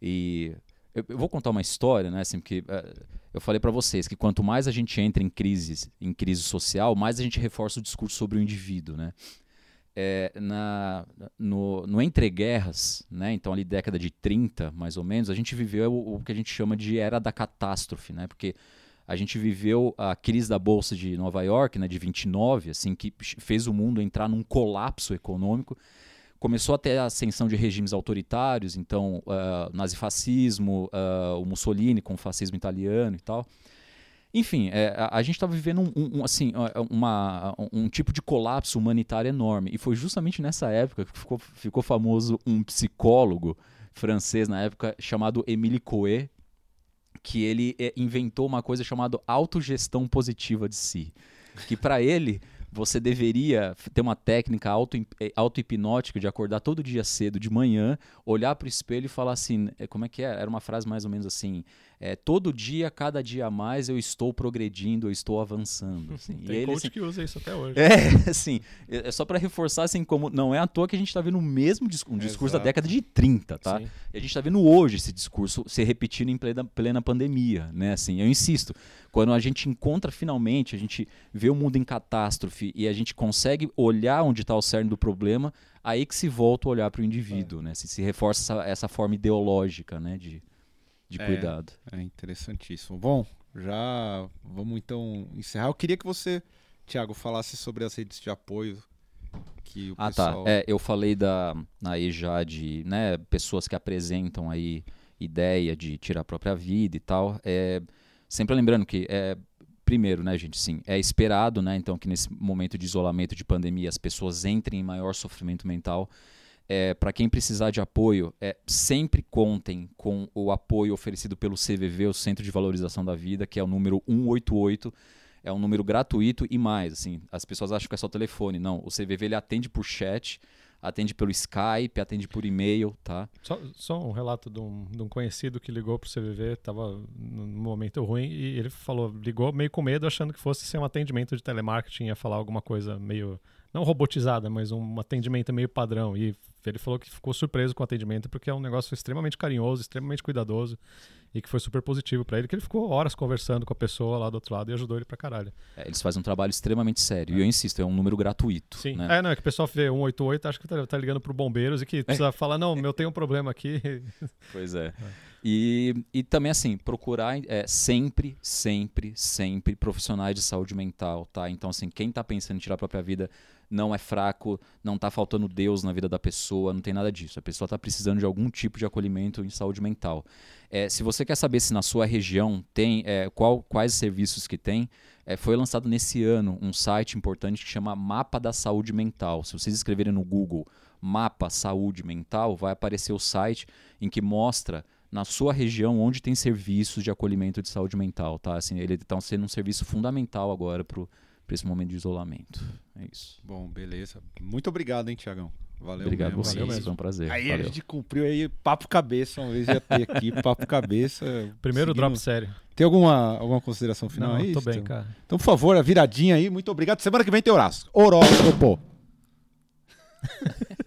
e eu, eu vou contar uma história, né? Assim, porque é, eu falei para vocês que quanto mais a gente entra em crise, em crise social, mais a gente reforça o discurso sobre o indivíduo, né? É, na, no, no Entre Guerras, né, então ali década de 30, mais ou menos, a gente viveu o, o, que a gente chama de era da catástrofe, né, porque a gente viveu a crise da bolsa de Nova York, né, de 29, assim, que fez o mundo entrar num colapso econômico. Começou a ter a ascensão de regimes autoritários, então uh, nazifascismo, uh, o Mussolini com o fascismo italiano e tal. Enfim, é, a, a, gente estava vivendo um, um, assim, uma, um tipo de colapso humanitário enorme. E foi justamente nessa época que ficou, ficou famoso um psicólogo francês na época chamado Émile Coué, que ele é, inventou uma coisa chamada autogestão positiva de si. Que para ele, você deveria ter uma técnica eh, auto-hipnótica de acordar todo dia cedo, de manhã, olhar para o espelho e falar assim: eh, como é que é? Era uma frase mais ou menos assim: é, todo dia, cada dia a mais, eu estou progredindo, eu estou avançando. Assim. Tem e ele, coach assim, que usa isso até hoje. É, assim, é, é só para reforçar, assim, como não é à toa que a gente está vendo o mesmo discurso, um discurso Exato. da década de 30, tá? Sim. E a gente está vendo hoje esse discurso se repetindo em plena, plena pandemia, né? Assim, eu insisto, quando a gente encontra finalmente, a gente vê o mundo em catástrofe e a gente consegue olhar onde está o cerne do problema, aí que se volta a olhar para o indivíduo, é. né? Se, se reforça essa, essa forma ideológica, né? De, de é, cuidado. É interessantíssimo. Bom, já vamos então encerrar. Eu queria que você, Tiago, falasse sobre as redes de apoio que o ah, tá. pessoal... tá. É, eu falei da aí já de né, pessoas que apresentam aí ideia de tirar a própria vida e tal. É, sempre lembrando que é, primeiro, né, gente, sim, é esperado, né, então que nesse momento de isolamento, de pandemia, as pessoas entrem em maior sofrimento mental. É, para quem precisar de apoio, é, sempre contem com o apoio oferecido pelo CVV, o Centro de Valorização da Vida, que é o número 188. É um número gratuito e mais, assim, as pessoas acham que é só telefone. Não, o CVV ele atende por chat, atende pelo Skype, atende por e-mail, tá? Só, só um relato de um, de um, conhecido que ligou pro CVV, estava num momento ruim e ele falou, ligou meio com medo, achando que fosse ser um atendimento de telemarketing, ia falar alguma coisa meio não robotizada, mas um atendimento meio padrão. E ele falou que ficou surpreso com o atendimento porque é um negócio extremamente carinhoso, extremamente cuidadoso e que foi super positivo para ele, que ele ficou horas conversando com a pessoa lá do outro lado e ajudou ele pra caralho. É, eles fazem um trabalho extremamente sério. É. E eu insisto, é um número gratuito. Sim. Né? É, não, é que o pessoal vê 188, acha que tá, tá ligando pro bombeiros e que precisa é. falar, não, eu tenho um problema aqui. Pois é. é. E, e também, assim, procurar é, sempre, sempre, sempre profissionais de saúde mental, tá? Então, assim, quem tá pensando em tirar a própria vida não é fraco, não tá faltando Deus na vida da pessoa, não tem nada disso. A pessoa tá precisando de algum tipo de acolhimento em saúde mental. É, se você quer saber se na sua região tem é, qual, quais serviços que tem, é, foi lançado nesse ano um site importante que chama Mapa da Saúde Mental. Se vocês escreverem no Google Mapa Saúde Mental, vai aparecer o site em que mostra na sua região onde tem serviços de acolhimento de saúde mental, tá? Assim, ele está sendo um serviço fundamental agora para para esse momento de isolamento. É isso. Bom, beleza. Muito obrigado, hein, Tiagão. Valeu Obrigado mesmo. vocês, Valeu foi um prazer. Aí Valeu. a gente cumpriu aí papo cabeça, uma vez ia ter aqui, papo cabeça. Primeiro Seguimos- drop sério. Tem alguma, alguma consideração final Não, aí? tô bem, Então? cara. Então, por favor, a viradinha aí, muito obrigado. Semana que vem tem horóscopo. Horóscopo.